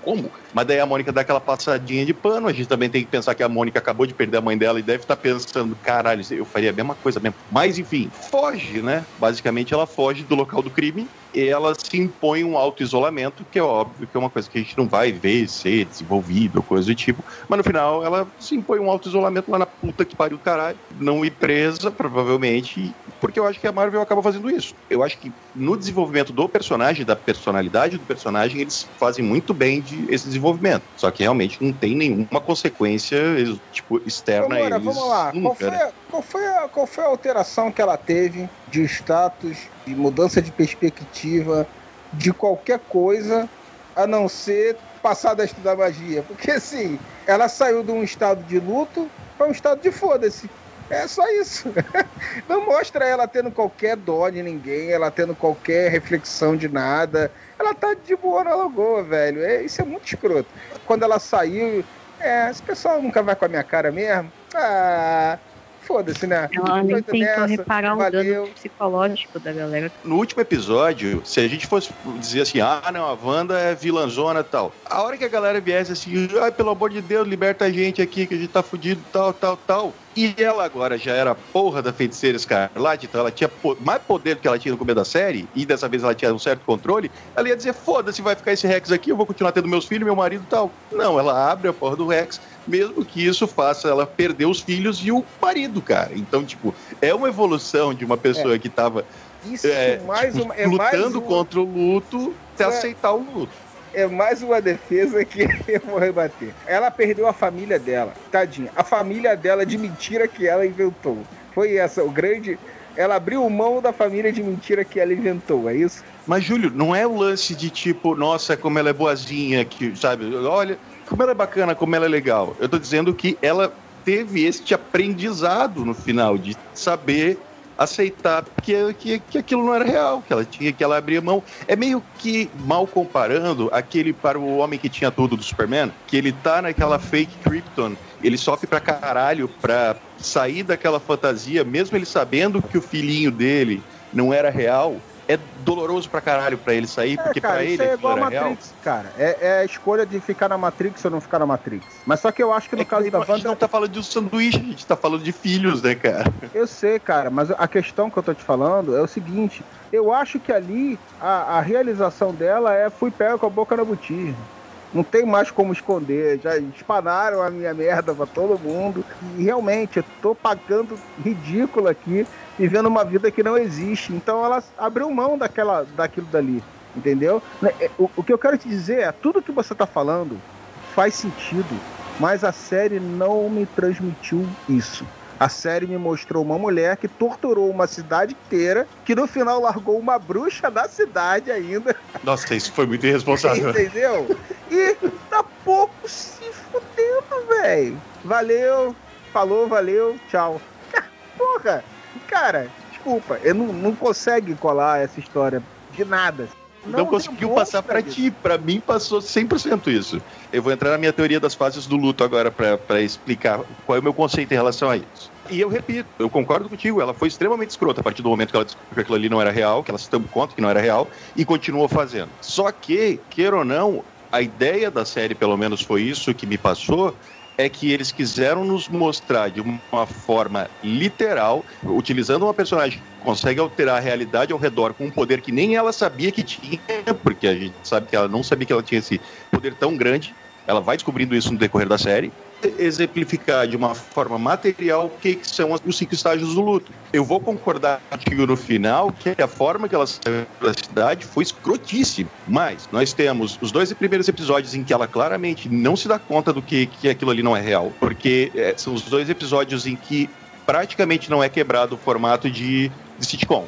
Como? Mas daí a Mônica dá aquela passadinha de pano, a gente também tem que pensar que a Mônica acabou de perder a mãe dela e deve estar tá pensando, caralho, eu faria a mesma coisa mesmo. Mas, enfim, foge, né? Basicamente, ela foge do local do crime ela se impõe um auto-isolamento, que é óbvio que é uma coisa que a gente não vai ver ser desenvolvido, coisa do tipo. Mas no final ela se impõe um auto-isolamento lá na puta que pariu do caralho. Não ir presa, provavelmente, porque eu acho que a Marvel acaba fazendo isso. Eu acho que no desenvolvimento do personagem, da personalidade do personagem, eles fazem muito bem de esse desenvolvimento. Só que realmente não tem nenhuma consequência, tipo, externa Agora, a eles. Vamos lá, nunca, qual, foi, né? Qual, foi a, qual foi a alteração que ela teve de status, de mudança de perspectiva, de qualquer coisa, a não ser passar a estudar magia? Porque assim, ela saiu de um estado de luto para um estado de foda-se. É só isso. Não mostra ela tendo qualquer dó de ninguém, ela tendo qualquer reflexão de nada. Ela tá de boa na lagoa, velho. É, isso é muito escroto. Quando ela saiu, é, esse pessoal nunca vai com a minha cara mesmo. Ah, foda-se, né? Ela nem tentou reparar o valeu. dano psicológico da galera. No último episódio, se a gente fosse dizer assim, ah, não, a Wanda é vilãzona e tal. A hora que a galera viesse assim, ai, pelo amor de Deus, liberta a gente aqui, que a gente tá fudido, tal, tal, tal. E ela agora já era porra da feiticeira escarlate, então ela tinha mais poder do que ela tinha no começo da série, e dessa vez ela tinha um certo controle. Ela ia dizer: foda-se, vai ficar esse Rex aqui, eu vou continuar tendo meus filhos, meu marido e tal. Não, ela abre a porra do Rex, mesmo que isso faça ela perder os filhos e o marido, cara. Então, tipo, é uma evolução de uma pessoa é. que tava. Isso é, mais tipo, uma, é lutando mais contra o luto, até aceitar o luto é mais uma defesa que eu vou rebater. Ela perdeu a família dela, tadinha. A família dela de mentira que ela inventou. Foi essa o grande. Ela abriu mão da família de mentira que ela inventou, é isso? Mas, Júlio, não é o lance de tipo, nossa, como ela é boazinha, que, sabe? Olha, como ela é bacana, como ela é legal. Eu tô dizendo que ela teve este aprendizado no final de saber aceitar que, que, que aquilo não era real, que ela tinha que ela abrir mão. É meio que mal comparando aquele para o homem que tinha tudo do Superman, que ele tá naquela fake Krypton, ele sofre pra caralho pra sair daquela fantasia, mesmo ele sabendo que o filhinho dele não era real, doloroso pra caralho pra ele sair, é, porque cara, pra ele é igual a Matrix, cara. É, é, a escolha de ficar na Matrix ou não ficar na Matrix. Mas só que eu acho que no é caso que da Wanda. A gente não tá falando de um sanduíche, a gente tá falando de filhos, né, cara? Eu sei, cara, mas a questão que eu tô te falando é o seguinte: eu acho que ali a, a realização dela é fui pego com a boca na botija. Não tem mais como esconder. Já espanaram a minha merda pra todo mundo. E realmente, eu tô pagando ridículo aqui vivendo uma vida que não existe. Então ela abriu mão daquela, daquilo dali, entendeu? Né, é, o, o que eu quero te dizer é, tudo que você está falando faz sentido, mas a série não me transmitiu isso. A série me mostrou uma mulher que torturou uma cidade inteira, que no final largou uma bruxa da cidade ainda. Nossa, isso foi muito irresponsável. Entendeu? E tá pouco se fudendo, velho. Valeu, falou, valeu, tchau. Porra, cara, desculpa, eu não, não consegue colar essa história de nada. não, não conseguiu passar para ti. Para mim passou 100% isso. Eu vou entrar na minha teoria das fases do luto agora para explicar qual é o meu conceito em relação a isso. E eu repito, eu concordo contigo, ela foi extremamente escrota a partir do momento que ela descobriu que aquilo ali não era real, que ela se deu conta que não era real, e continuou fazendo. Só que, queira ou não, a ideia da série, pelo menos foi isso que me passou, é que eles quiseram nos mostrar de uma forma literal, utilizando uma personagem que consegue alterar a realidade ao redor com um poder que nem ela sabia que tinha, porque a gente sabe que ela não sabia que ela tinha esse poder tão grande. Ela vai descobrindo isso no decorrer da série exemplificar de uma forma material o que, que são os cinco estágios do luto. Eu vou concordar contigo no final que a forma que ela saiu da cidade foi escrotíssima. Mas nós temos os dois primeiros episódios em que ela claramente não se dá conta do que, que aquilo ali não é real. Porque é, são os dois episódios em que praticamente não é quebrado o formato de, de sitcom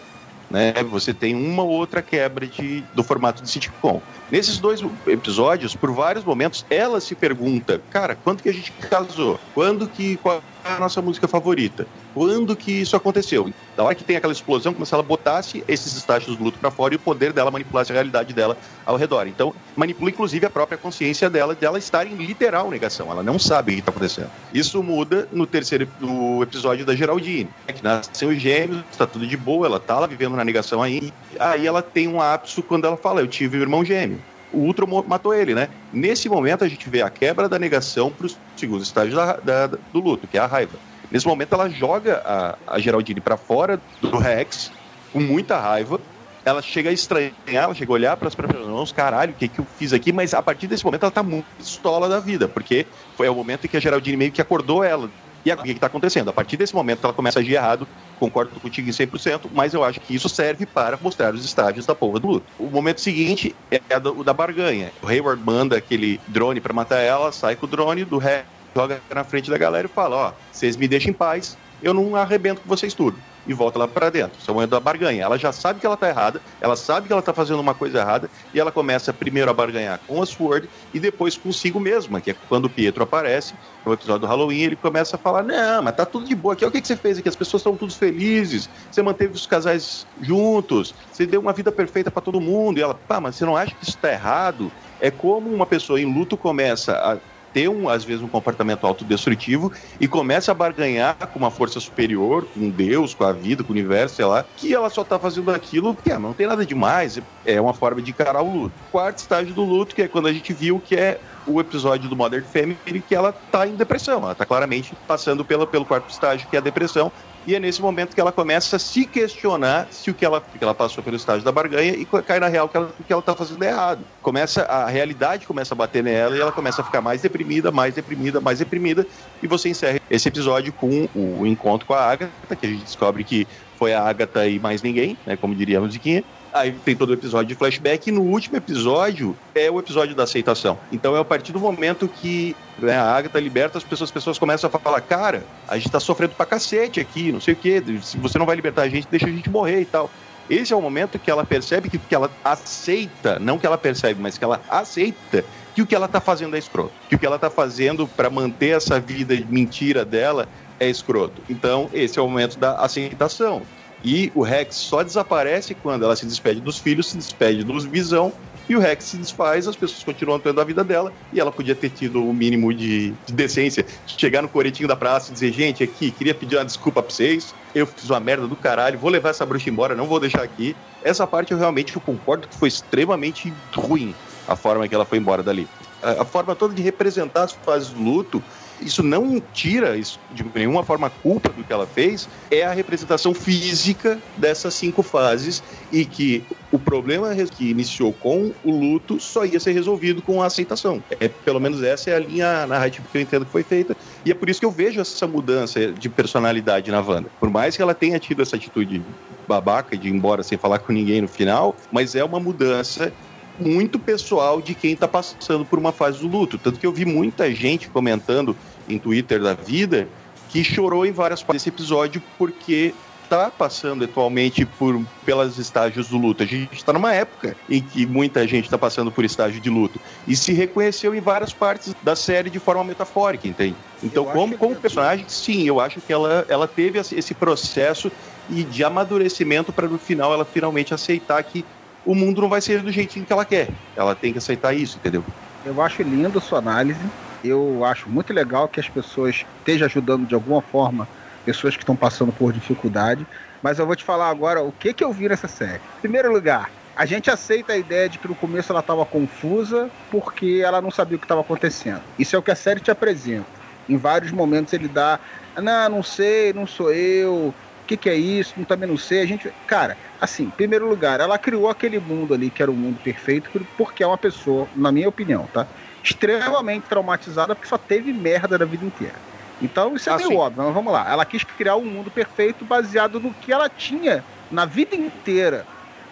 né? Você tem uma ou outra quebra de, do formato de sitcom. Nesses dois episódios, por vários momentos, ela se pergunta, cara, quando que a gente casou? Quando que qual a nossa música favorita? Quando que isso aconteceu? Da hora que tem aquela explosão, como se ela botasse esses estágios do luto para fora e o poder dela manipulasse a realidade dela ao redor. Então, manipula inclusive a própria consciência dela, dela estar em literal negação. Ela não sabe o que está acontecendo. Isso muda no terceiro no episódio da Geraldine, que nasceu gêmeos, está tudo de boa, ela tá lá vivendo na negação aí. Aí ela tem um ápice quando ela fala: Eu tive um irmão gêmeo o Ultron matou ele, né? Nesse momento a gente vê a quebra da negação para o segundo estágio da, da, do luto, que é a raiva. Nesse momento, ela joga a, a Geraldine para fora do Rex, com muita raiva. Ela chega a estranhar, ela chega a olhar para as próprias mãos, caralho, o que, que eu fiz aqui? Mas a partir desse momento, ela tá muito pistola da vida, porque foi o momento em que a Geraldine meio que acordou ela. E o que está acontecendo? A partir desse momento, ela começa a agir errado. Concordo contigo em 100%, mas eu acho que isso serve para mostrar os estágios da porra do luto. O momento seguinte é o da barganha. O Hayward manda aquele drone para matar ela, sai com o drone do Rex joga na frente da galera e fala: Ó, vocês me deixem em paz, eu não arrebento com vocês tudo. E volta lá para dentro. Isso é o momento da barganha. Ela já sabe que ela tá errada, ela sabe que ela tá fazendo uma coisa errada, e ela começa primeiro a barganhar com a Sword e depois consigo mesma, que é quando o Pietro aparece, no episódio do Halloween, ele começa a falar: Não, mas tá tudo de boa aqui. O que, que você fez aqui? As pessoas estão todos felizes, você manteve os casais juntos, você deu uma vida perfeita para todo mundo. E ela, pá, mas você não acha que isso tá errado? É como uma pessoa em luto começa a ter, um, às vezes, um comportamento autodestrutivo e começa a barganhar com uma força superior, com Deus, com a vida, com o universo, sei lá, que ela só tá fazendo aquilo porque ah, não tem nada demais, é uma forma de encarar o luto. Quarto estágio do luto, que é quando a gente viu que é o episódio do Modern Family que ela tá em depressão, ela tá claramente passando pelo, pelo quarto estágio, que é a depressão, e é nesse momento que ela começa a se questionar se o que ela, que ela passou pelo estágio da barganha e cai na real que ela, que ela tá fazendo errado. Começa a realidade começa a bater nela e ela começa a ficar mais deprimida, mais deprimida, mais deprimida e você encerra esse episódio com o, encontro com a Agatha, que a gente descobre que foi a Agatha e mais ninguém, né, como diria a musiquinha. Aí tem todo o episódio de flashback e no último episódio é o episódio da aceitação. Então é a partir do momento que né, a Agatha liberta as pessoas, as pessoas começam a falar, cara, a gente tá sofrendo pra cacete aqui, não sei o quê, se você não vai libertar a gente, deixa a gente morrer e tal. Esse é o momento que ela percebe que, que ela aceita, não que ela percebe, mas que ela aceita que o que ela tá fazendo é escroto. Que o que ela tá fazendo para manter essa vida de mentira dela é escroto. Então, esse é o momento da aceitação. E o Rex só desaparece quando ela se despede dos filhos, se despede dos Visão, e o Rex se desfaz, as pessoas continuam tendo a vida dela, e ela podia ter tido o mínimo de, de decência, de chegar no coretinho da praça e dizer, gente, aqui, queria pedir uma desculpa pra vocês, eu fiz uma merda do caralho, vou levar essa bruxa embora, não vou deixar aqui. Essa parte eu realmente eu concordo que foi extremamente ruim, a forma que ela foi embora dali. A, a forma toda de representar as fases do luto isso não tira isso, de nenhuma forma culpa do que ela fez, é a representação física dessas cinco fases e que o problema que iniciou com o luto só ia ser resolvido com a aceitação. É, pelo menos essa é a linha narrativa que eu entendo que foi feita e é por isso que eu vejo essa mudança de personalidade na Wanda. Por mais que ela tenha tido essa atitude babaca de ir embora sem falar com ninguém no final, mas é uma mudança muito pessoal de quem está passando por uma fase do luto. Tanto que eu vi muita gente comentando em Twitter da vida que chorou em várias partes desse episódio porque está passando atualmente por pelas estágios do luto. A gente está numa época em que muita gente está passando por estágio de luto e se reconheceu em várias partes da série de forma metafórica, entende? Então, como, como personagem, sim, eu acho que ela, ela teve esse processo e de amadurecimento para no final ela finalmente aceitar que o mundo não vai ser do jeitinho que ela quer. Ela tem que aceitar isso, entendeu? Eu acho lindo sua análise. Eu acho muito legal que as pessoas estejam ajudando de alguma forma pessoas que estão passando por dificuldade. Mas eu vou te falar agora o que, que eu vi nessa série. Em primeiro lugar, a gente aceita a ideia de que no começo ela estava confusa porque ela não sabia o que estava acontecendo. Isso é o que a série te apresenta. Em vários momentos ele dá, não, não sei, não sou eu, que, que é isso, não, também não sei. A gente, cara, assim, em primeiro lugar, ela criou aquele mundo ali que era o um mundo perfeito porque é uma pessoa, na minha opinião, tá? Extremamente traumatizada porque só teve merda da vida inteira. Então isso é ah, meio óbvio, mas vamos lá. Ela quis criar um mundo perfeito baseado no que ela tinha na vida inteira.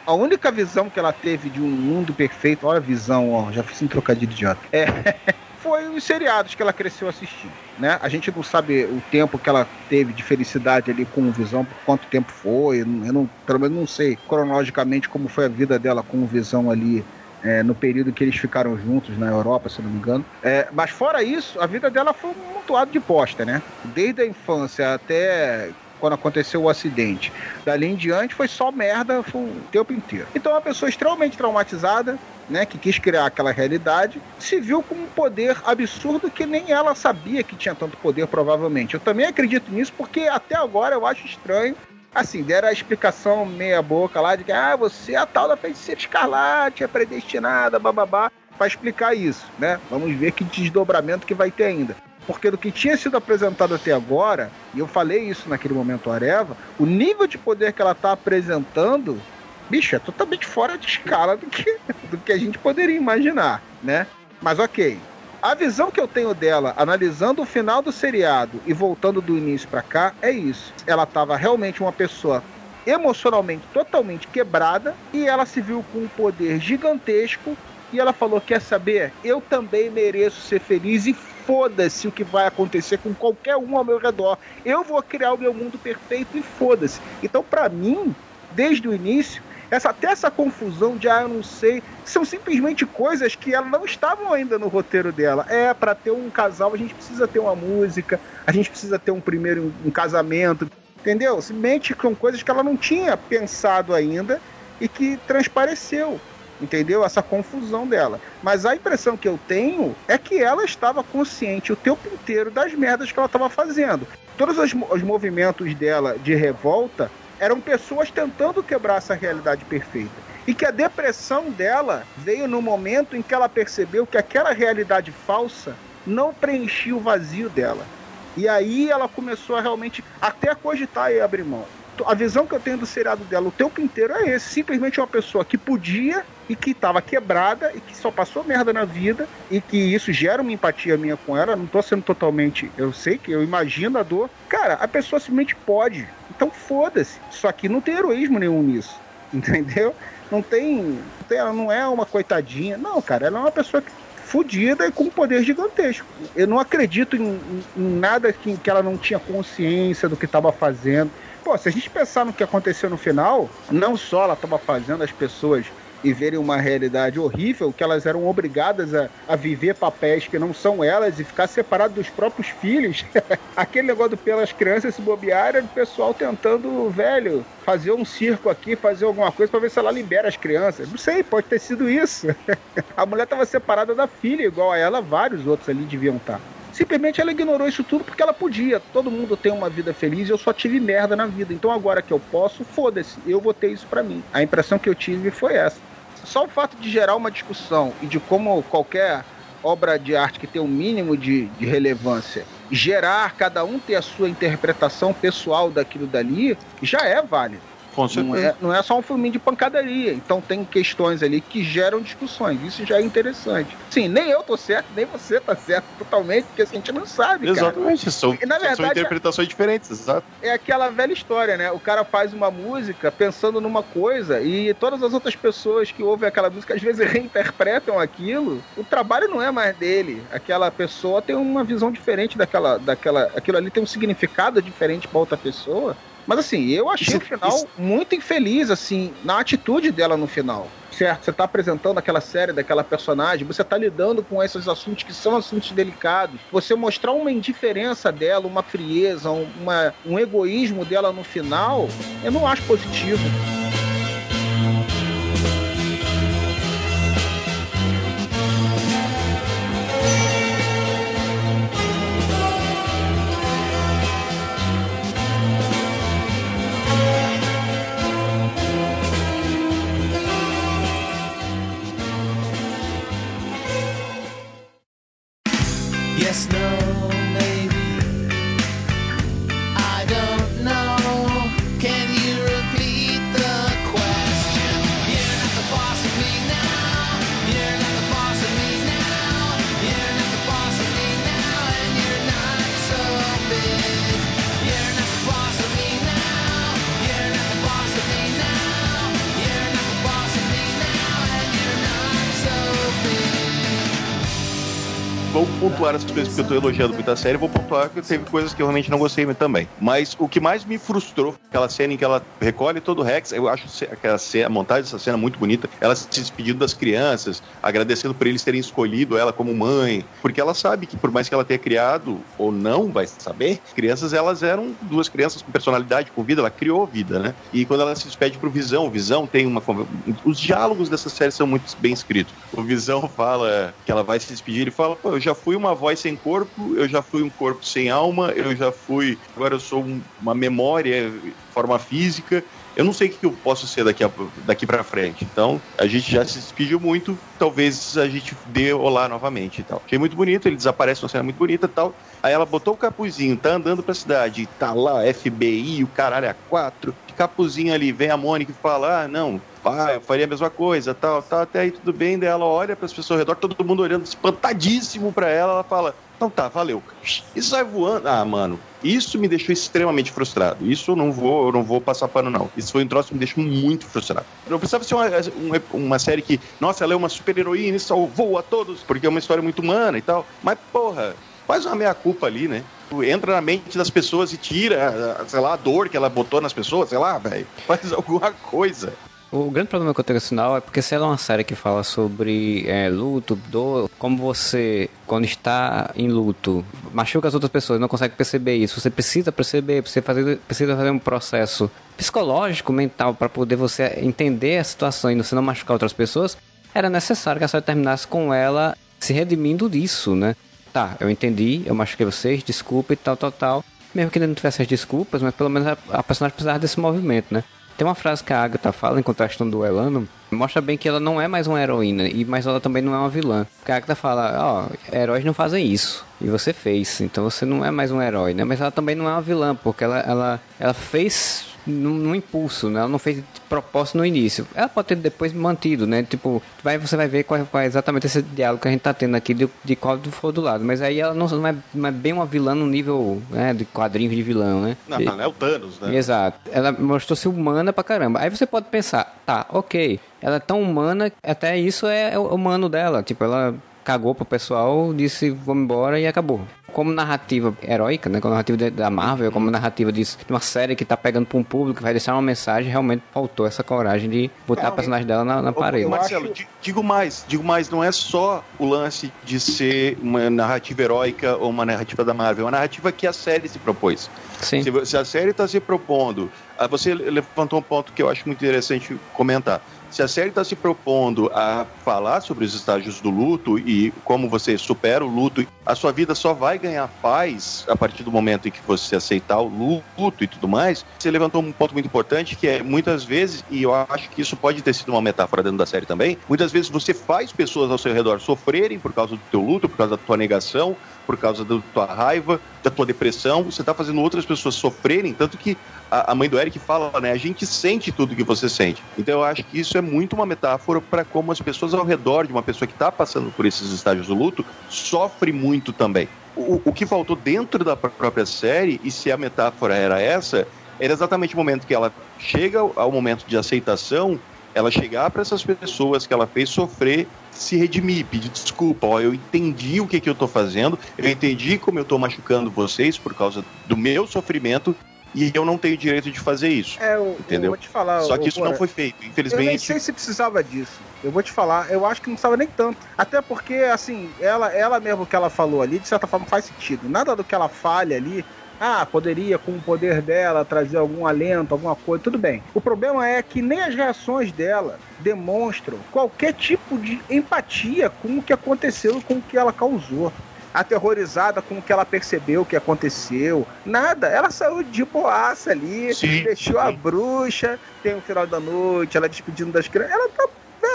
A única visão que ela teve de um mundo perfeito, olha a visão, ó, já fiz um trocadilho idiota. É, foi os seriados que ela cresceu assistindo, né? A gente não sabe o tempo que ela teve de felicidade ali com o Visão, por quanto tempo foi, eu não, pelo menos não sei cronologicamente como foi a vida dela com o Visão ali é, no período que eles ficaram juntos na Europa, se não me engano. É, mas fora isso, a vida dela foi um montuado de bosta, né? Desde a infância até quando aconteceu o acidente. Dali em diante foi só merda foi o tempo inteiro. Então, uma pessoa extremamente traumatizada, né, que quis criar aquela realidade, se viu com um poder absurdo que nem ela sabia que tinha tanto poder, provavelmente. Eu também acredito nisso porque até agora eu acho estranho assim, deram a explicação meia boca lá de que ah, você é a tal da feiticeira escarlate, é predestinada, bababá, para explicar isso, né? Vamos ver que desdobramento que vai ter ainda. Porque do que tinha sido apresentado até agora, e eu falei isso naquele momento Areva, o nível de poder que ela está apresentando, bicho, é totalmente fora de escala do que, do que a gente poderia imaginar, né? Mas ok, a visão que eu tenho dela, analisando o final do seriado e voltando do início para cá, é isso. Ela estava realmente uma pessoa emocionalmente totalmente quebrada e ela se viu com um poder gigantesco e ela falou: Quer saber? Eu também mereço ser feliz e foda-se o que vai acontecer com qualquer um ao meu redor. Eu vou criar o meu mundo perfeito e foda-se. Então, para mim, desde o início, essa, até essa confusão de, ah, eu não sei, são simplesmente coisas que elas não estavam ainda no roteiro dela. É, para ter um casal, a gente precisa ter uma música, a gente precisa ter um primeiro um casamento, entendeu? Simplesmente com coisas que ela não tinha pensado ainda e que transpareceu entendeu? Essa confusão dela. Mas a impressão que eu tenho é que ela estava consciente o tempo inteiro das merdas que ela estava fazendo. Todos os, os movimentos dela de revolta eram pessoas tentando quebrar essa realidade perfeita. E que a depressão dela veio no momento em que ela percebeu que aquela realidade falsa não preenchia o vazio dela. E aí ela começou a realmente até cogitar e abrir mão. A visão que eu tenho do seriado dela o tempo inteiro é esse. Simplesmente uma pessoa que podia e que estava quebrada e que só passou merda na vida e que isso gera uma empatia minha com ela. Não tô sendo totalmente. Eu sei que eu imagino a dor. Cara, a pessoa simplesmente pode. Então foda-se. Só que não tem heroísmo nenhum nisso. Entendeu? Não tem, Ela não é uma coitadinha. Não, cara, ela é uma pessoa que fodida e com um poder gigantesco. Eu não acredito em, em nada que, que ela não tinha consciência do que estava fazendo. Pô, se a gente pensar no que aconteceu no final, não só ela estava fazendo as pessoas e verem uma realidade horrível que elas eram obrigadas a, a viver papéis que não são elas e ficar separado dos próprios filhos. Aquele negócio do pelas crianças se bobear era o pessoal tentando, velho, fazer um circo aqui, fazer alguma coisa para ver se ela libera as crianças. Não sei, pode ter sido isso. a mulher estava separada da filha, igual a ela, vários outros ali deviam estar. Simplesmente ela ignorou isso tudo porque ela podia. Todo mundo tem uma vida feliz e eu só tive merda na vida. Então agora que eu posso, foda-se, eu vou ter isso para mim. A impressão que eu tive foi essa só o fato de gerar uma discussão e de como qualquer obra de arte que tem um mínimo de, de relevância gerar, cada um ter a sua interpretação pessoal daquilo dali, já é válido. Com certeza. Não é, não é só um filminho de pancadaria. Então tem questões ali que geram discussões. Isso já é interessante. Sim, nem eu tô certo, nem você tá certo totalmente, porque assim, a gente não sabe. Exatamente. Cara. São, na verdade, são interpretações diferentes, exato. É aquela velha história, né? O cara faz uma música pensando numa coisa e todas as outras pessoas que ouvem aquela música às vezes reinterpretam aquilo. O trabalho não é mais dele. Aquela pessoa tem uma visão diferente daquela. daquela aquilo ali tem um significado diferente para outra pessoa. Mas assim, eu achei o final isso... muito infeliz, assim, na atitude dela no final. Certo, você está apresentando aquela série daquela personagem, você está lidando com esses assuntos que são assuntos delicados. Você mostrar uma indiferença dela, uma frieza, uma, um egoísmo dela no final, eu não acho positivo. Que eu tô elogiando muito a série, vou pontuar que teve coisas que eu realmente não gostei também. Mas o que mais me frustrou, aquela cena em que ela recolhe todo o Rex, eu acho aquela cena, a montagem dessa cena muito bonita, ela se despedindo das crianças, agradecendo por eles terem escolhido ela como mãe, porque ela sabe que por mais que ela tenha criado, ou não, vai saber, crianças elas eram duas crianças com personalidade, com vida, ela criou vida, né? E quando ela se despede pro Visão, o Visão tem uma... Os diálogos dessa série são muito bem escritos. O Visão fala que ela vai se despedir, ele fala, pô, eu já fui uma voz sem corpo, eu já fui um corpo sem alma, eu já fui... Agora eu sou um- uma memória, forma física, eu não sei o que eu posso ser daqui, daqui pra frente. Então, a gente já se despediu muito. Talvez a gente dê olá novamente e tal. Achei muito bonito, ele desaparece uma cena muito bonita e tal. Aí ela botou o capuzinho, tá andando pra cidade, tá lá FBI, o caralho a quatro. Capuzinho ali, vem a Mônica e fala: Ah, não, pai, eu faria a mesma coisa, tal, tal, até aí tudo bem. Daí ela olha pras pessoas ao redor, todo mundo olhando espantadíssimo pra ela. Ela fala: Então tá, valeu. E sai voando. Ah, mano, isso me deixou extremamente frustrado. Isso eu não vou, eu não vou passar pano, não. Isso foi um troço que me deixou muito frustrado. Não precisava ser uma, uma, uma série que, nossa, ela é uma super heroína e salvou a todos, porque é uma história muito humana e tal. Mas, porra, faz uma meia-culpa ali, né? Entra na mente das pessoas e tira, sei lá, a dor que ela botou nas pessoas, sei lá, velho. Faz alguma coisa. O grande problema com o contexto final é porque se ela é uma série que fala sobre é, luto, dor, como você, quando está em luto, machuca as outras pessoas, não consegue perceber isso, você precisa perceber, você fazer, precisa fazer um processo psicológico, mental, para poder você entender a situação e você não machucar outras pessoas, era necessário que a série terminasse com ela se redimindo disso, né? Tá, eu entendi, eu machuquei vocês, desculpa e tal, tal, tal. Mesmo que ele não tivesse as desculpas, mas pelo menos a, a personagem precisava desse movimento, né? Tem uma frase que a Agatha fala enquanto elas estão duelando, mostra bem que ela não é mais uma heroína, e mas ela também não é uma vilã. Porque a Agatha fala, ó, heróis não fazem isso, e você fez, então você não é mais um herói, né? Mas ela também não é uma vilã, porque ela, ela, ela fez num, num impulso, né? Ela não fez de propósito no início. Ela pode ter depois mantido, né? Tipo, vai, você vai ver qual é, qual é exatamente esse diálogo que a gente tá tendo aqui de, de qual for do lado. Mas aí ela não, não, é, não é bem uma vilã no nível né, de quadrinhos de vilão, né? Não, não é o Thanos, né? Exato. Ela mostrou-se humana pra caramba. Aí você pode pensar, tá, ok. Ela é tão humana, até isso é, é o humano dela. Tipo, ela cagou pro pessoal, disse vamos embora e acabou. Como narrativa heróica, né? Como narrativa da Marvel, como narrativa de uma série que tá pegando pra um público, que vai deixar uma mensagem, realmente faltou essa coragem de botar Não, a personagem dela na, na Ô, parede. ô, Marcelo, di- digo mais, digo mais, não é só o lance de ser uma narrativa heróica ou uma narrativa da Marvel, é uma narrativa que a série se propôs. Sim. Se, se a série está se propondo, ah, você levantou um ponto que eu acho muito interessante comentar. Se a série está se propondo a falar sobre os estágios do luto e como você supera o luto, a sua vida só vai ganhar paz a partir do momento em que você aceitar o luto e tudo mais. Você levantou um ponto muito importante que é muitas vezes, e eu acho que isso pode ter sido uma metáfora dentro da série também, muitas vezes você faz pessoas ao seu redor sofrerem por causa do teu luto, por causa da tua negação, por causa da tua raiva, da tua depressão, você está fazendo outras pessoas sofrerem, tanto que a, a mãe do Eric fala, né? A gente sente tudo que você sente. Então eu acho que isso é muito uma metáfora para como as pessoas ao redor de uma pessoa que está passando por esses estágios do luto sofre muito também. O, o que faltou dentro da pr- própria série, e se a metáfora era essa, era exatamente o momento que ela chega ao momento de aceitação, ela chegar para essas pessoas que ela fez sofrer, se redimir, pedir desculpa. Ó, eu entendi o que, que eu tô fazendo, eu entendi como eu tô machucando vocês por causa do meu sofrimento e eu não tenho direito de fazer isso. É, eu, Entendeu? eu vou te falar. Só que isso não Porã, foi feito, Eu nem infelizmente. sei se precisava disso. Eu vou te falar, eu acho que não precisava nem tanto. Até porque, assim, ela, ela mesmo que ela falou ali, de certa forma faz sentido. Nada do que ela falha ali, ah, poderia, com o poder dela, trazer algum alento, alguma coisa, tudo bem. O problema é que nem as reações dela demonstram qualquer tipo de empatia com o que aconteceu, com o que ela causou. Aterrorizada com o que ela percebeu que aconteceu. Nada. Ela saiu de boaça ali, Sim, deixou a sim. bruxa, tem o final da noite, ela despedindo das crianças. Ela tá,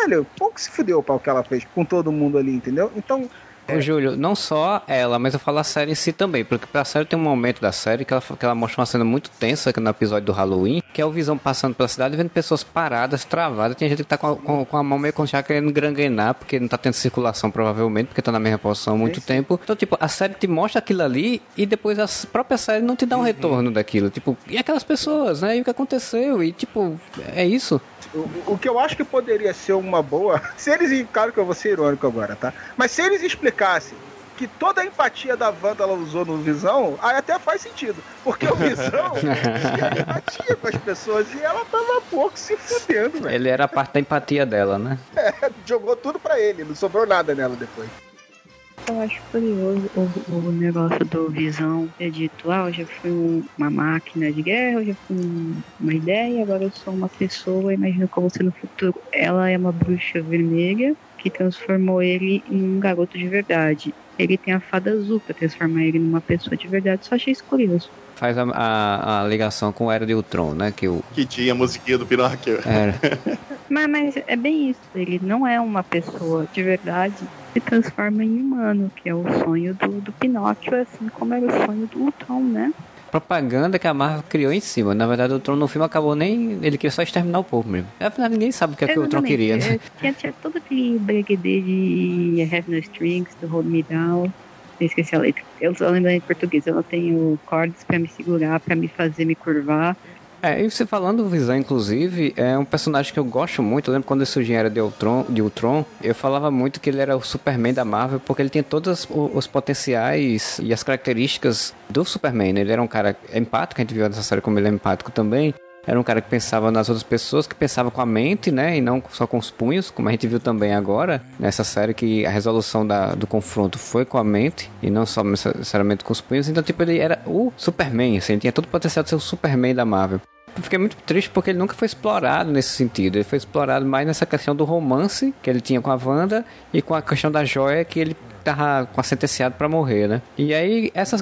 velho, pouco se fudeu para o que ela fez com todo mundo ali, entendeu? Então, Ô, Júlio, não só ela, mas eu falo a série em si também, porque pra série tem um momento da série que ela, que ela mostra uma cena muito tensa que é no episódio do Halloween, que é o Visão passando pela cidade vendo pessoas paradas, travadas. Tem gente que tá com a, com, com a mão meio com já querendo granguenar, porque não tá tendo circulação, provavelmente, porque tá na mesma posição há muito tempo. Então, tipo, a série te mostra aquilo ali e depois a própria série não te dá um retorno daquilo. Tipo, e aquelas pessoas, né? E o que aconteceu? E, tipo, é isso. O, o que eu acho que poderia ser uma boa. Se eles. Claro que eu vou ser irônico agora, tá? Mas se eles explicassem que toda a empatia da Wanda ela usou no Visão, aí até faz sentido. Porque o Visão tinha empatia com as pessoas e ela tava pouco se fudendo, velho. Ele era a parte da empatia dela, né? É, jogou tudo pra ele, não sobrou nada nela depois. Eu acho curioso o, o negócio do Visão ter dito, ah, eu já fui um- uma máquina de guerra, eu já fui um- uma ideia, agora eu sou uma pessoa, imagina como ser no futuro. Ela é uma bruxa vermelha que transformou ele em um garoto de verdade. Ele tem a fada azul pra transformar ele numa pessoa de verdade. Só achei isso curioso. Faz a, a, a ligação com o Era de Ultron, né? Que o. Que tinha a musiquinha do Pinóquio. Era. Mas, mas é bem isso, ele não é uma pessoa de verdade, se transforma em humano, que é o sonho do, do Pinóquio, assim como era o sonho do Ultron, né? propaganda que a Marvel criou em cima. Na verdade, o Ultron no filme acabou nem. Ele queria só exterminar o povo mesmo. Afinal, ninguém sabe o que, é que o Ultron queria, né? É, Tinha, tinha todo aquele breguedê de I Have No Strings, do Hold Me Down. Eu esqueci a letra. Eu só lembro em português. Eu não tenho cordas pra me segurar, pra me fazer me curvar. É, e você falando do Visão, inclusive, é um personagem que eu gosto muito. Eu lembro quando ele surgiu em Era de Ultron, de Ultron, eu falava muito que ele era o Superman da Marvel, porque ele tinha todos o- os potenciais e as características do Superman. Ele era um cara empático, a gente viu nessa série como ele é empático também. Era um cara que pensava nas outras pessoas, que pensava com a mente, né? E não só com os punhos, como a gente viu também agora, nessa série que a resolução da- do confronto foi com a mente, e não só necessariamente com os punhos. Então, tipo, ele era o Superman, assim, ele tinha todo o potencial de ser o Superman da Marvel. Fiquei muito triste porque ele nunca foi explorado nesse sentido. Ele foi explorado mais nessa questão do romance que ele tinha com a Wanda e com a questão da joia que ele tava com a sentenciado pra morrer, né? E aí, essa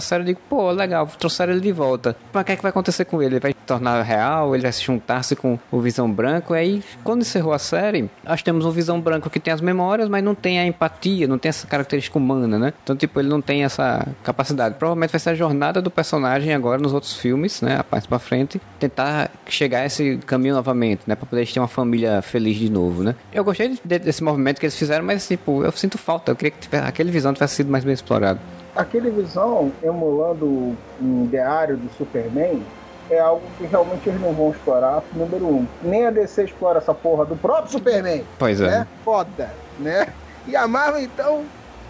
série, eu digo, pô, legal, trouxeram ele de volta. Mas o que é que vai acontecer com ele? Ele vai se tornar real? Ele vai se juntar-se com o Visão Branco? E aí, quando encerrou a série, nós temos um Visão Branco que tem as memórias, mas não tem a empatia, não tem essa característica humana, né? Então, tipo, ele não tem essa capacidade. Provavelmente vai ser a jornada do personagem agora nos outros filmes, né? A parte pra frente, tentar chegar a esse caminho novamente, né? Pra poder ter uma família feliz de novo, né? Eu gostei de- desse movimento que eles fizeram, mas, tipo, eu sinto falta. Eu queria que aquele Visão tivesse sido mais bem explorado. Aquele visão emulando um diário do Superman é algo que realmente eles não vão explorar, número um. Nem a DC explora essa porra do próprio Superman, Pois é. né? Foda, né? E a Marvel, então,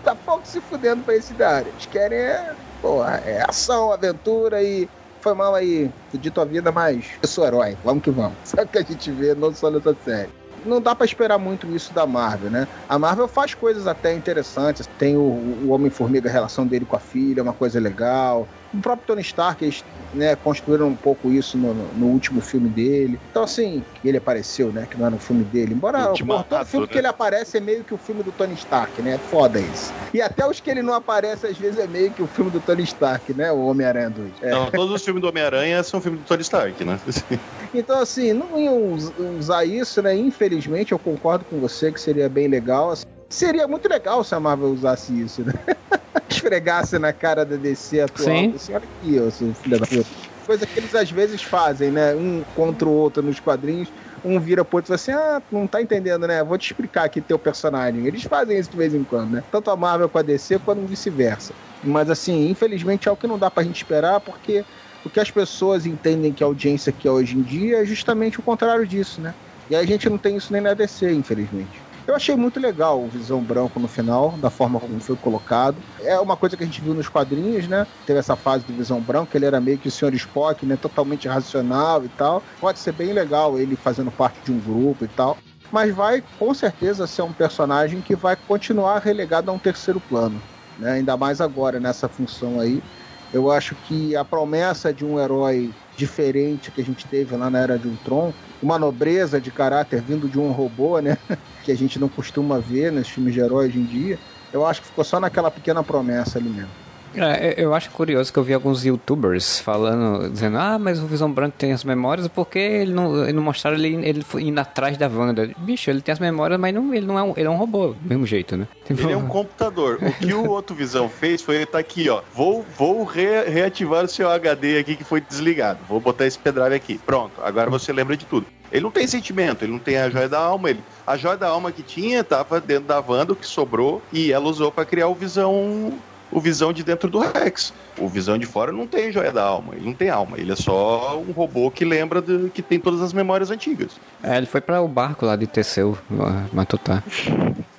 tá pouco se fudendo pra esse diário. Eles querem, é, porra, é ação, aventura e... Foi mal aí, dito a vida, mas eu sou herói, vamos que vamos. Sabe o que a gente vê não só nessa série. Não dá pra esperar muito isso da Marvel, né? A Marvel faz coisas até interessantes. Tem o, o Homem-Formiga, a relação dele com a filha, é uma coisa legal. O próprio Tony Stark, eles né, construíram um pouco isso no, no- último filme dele. Então, assim, ele apareceu, né? Que não era um filme dele. Embora pô, todo filme né? que ele aparece é meio que o filme do Tony Stark, né? Foda isso. E até os que ele não aparece, às vezes, é meio que o filme do Tony Stark, né? O Homem-Aranha 2. É. Não, todos os filmes do Homem-Aranha são filmes do Tony Stark, né? Então, assim, não iam us- usar isso, né? Infelizmente, eu concordo com você que seria bem legal. assim. Seria muito legal se a Marvel usasse isso, né? Esfregasse na cara da DC atual. Sim. Assim, olha aqui, ô seu filho da puta. Coisa que eles às vezes fazem, né? Um contra o outro nos quadrinhos. Um vira pro outro e fala assim: Ah, não tá entendendo, né? Vou te explicar aqui teu personagem. Eles fazem isso de vez em quando, né? Tanto a Marvel com a DC quanto vice-versa. Mas assim, infelizmente é o que não dá pra gente esperar, porque o que as pessoas entendem que a audiência que é hoje em dia é justamente o contrário disso, né? E a gente não tem isso nem na DC, infelizmente. Eu achei muito legal o Visão Branco no final, da forma como foi colocado. É uma coisa que a gente viu nos quadrinhos, né? Teve essa fase do Visão Branco, ele era meio que o Sr. Spock, né? Totalmente racional e tal. Pode ser bem legal ele fazendo parte de um grupo e tal. Mas vai, com certeza, ser um personagem que vai continuar relegado a um terceiro plano. Né? Ainda mais agora, nessa função aí. Eu acho que a promessa de um herói diferente que a gente teve lá na Era de Ultron, uma nobreza de caráter vindo de um robô, né? Que a gente não costuma ver nos filmes de herói hoje em dia, eu acho que ficou só naquela pequena promessa ali mesmo. É, eu acho curioso que eu vi alguns youtubers falando, dizendo, ah, mas o Visão Branco tem as memórias, porque ele não, ele não mostraram ele, ele foi indo atrás da Wanda? Bicho, ele tem as memórias, mas não, ele não é um, ele é um robô, do mesmo jeito, né? Tipo, Ele é um computador. O que o outro Visão fez foi ele tá aqui, ó. Vou, vou re- reativar o seu HD aqui que foi desligado. Vou botar esse pendrive aqui. Pronto. Agora você lembra de tudo. Ele não tem sentimento, ele não tem a joia da alma. Ele, a joia da alma que tinha tava dentro da Wanda, o que sobrou, e ela usou pra criar o Visão. O visão de dentro do Rex. O visão de fora não tem joia da alma. Ele não tem alma. Ele é só um robô que lembra de, que tem todas as memórias antigas. É, ele foi para o barco lá de Teseu, lá, Matutá.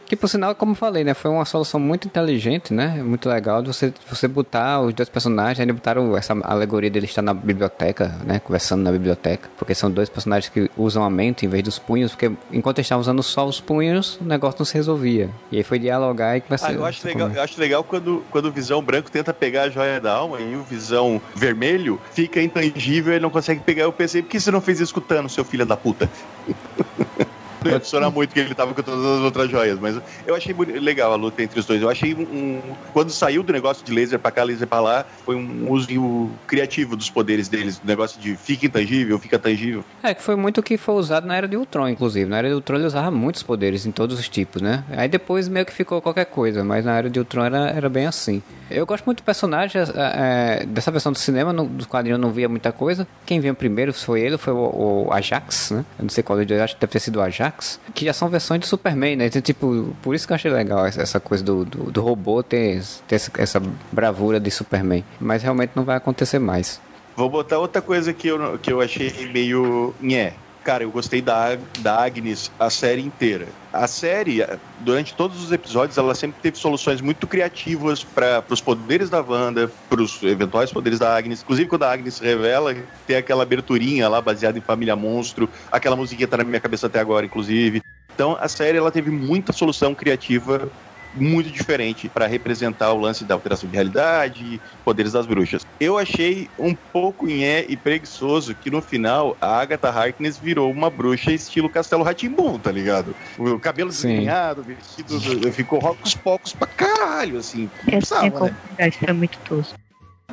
Que por sinal, como eu falei, né? Foi uma solução muito inteligente, né? Muito legal de você, você botar os dois personagens, ainda botaram essa alegoria dele estar na biblioteca, né? Conversando na biblioteca. Porque são dois personagens que usam a mente em vez dos punhos, porque enquanto eles estavam usando só os punhos, o negócio não se resolvia. E aí foi dialogar e conversar. Ah, eu acho legal, eu acho legal quando, quando o Visão Branco tenta pegar a joia da alma e o Visão Vermelho fica intangível e não consegue pegar. Eu pensei, por que você não fez isso com o Thanos, seu filho da puta? Não ia muito que ele tava com todas as outras joias, mas eu achei legal a luta entre os dois. Eu achei um, um- Quando saiu do negócio de laser pra cá, laser pra lá, foi um uso criativo dos poderes deles. Do negócio de fica intangível, fica tangível. É, que foi muito o que foi usado na Era de Ultron, inclusive. Na Era de Ultron ele usava muitos poderes em todos os tipos, né? Aí depois meio que ficou qualquer coisa, mas na Era de Ultron era, era bem assim. Eu gosto muito do personagem, é, dessa versão do cinema, no, do quadrinho eu não via muita coisa. Quem veio primeiro foi ele, foi o, o Ajax, né? Eu não sei qual dos dois, acho que deve ter sido o Ajax. Que já são versões de Superman, né? Então, tipo, por isso que eu achei legal essa, coisa do, do, do robô ter, ter essa, essa bravura de Superman. Mas realmente não vai acontecer mais. Vou botar outra coisa que eu, que eu achei meio. Nhé. Cara, eu gostei da, da Agnes a série inteira. A série, durante todos os episódios, ela sempre teve soluções muito criativas para os poderes da Wanda, para os eventuais poderes da Agnes. Inclusive, quando a Agnes revela, tem aquela aberturinha lá baseada em Família Monstro. Aquela musiquinha tá na minha cabeça até agora, inclusive. Então, a série ela teve muita solução criativa muito diferente para representar o lance da alteração de realidade, poderes das bruxas. Eu achei um pouco nhé e preguiçoso que no final a Agatha Harkness virou uma bruxa estilo Castelo Ratimbum, tá ligado? O cabelo Sim. desgrenhado, vestido, ficou rocos pocos pra caralho, assim. Não Essa minha precisava, né? comunidade foi muito tosco.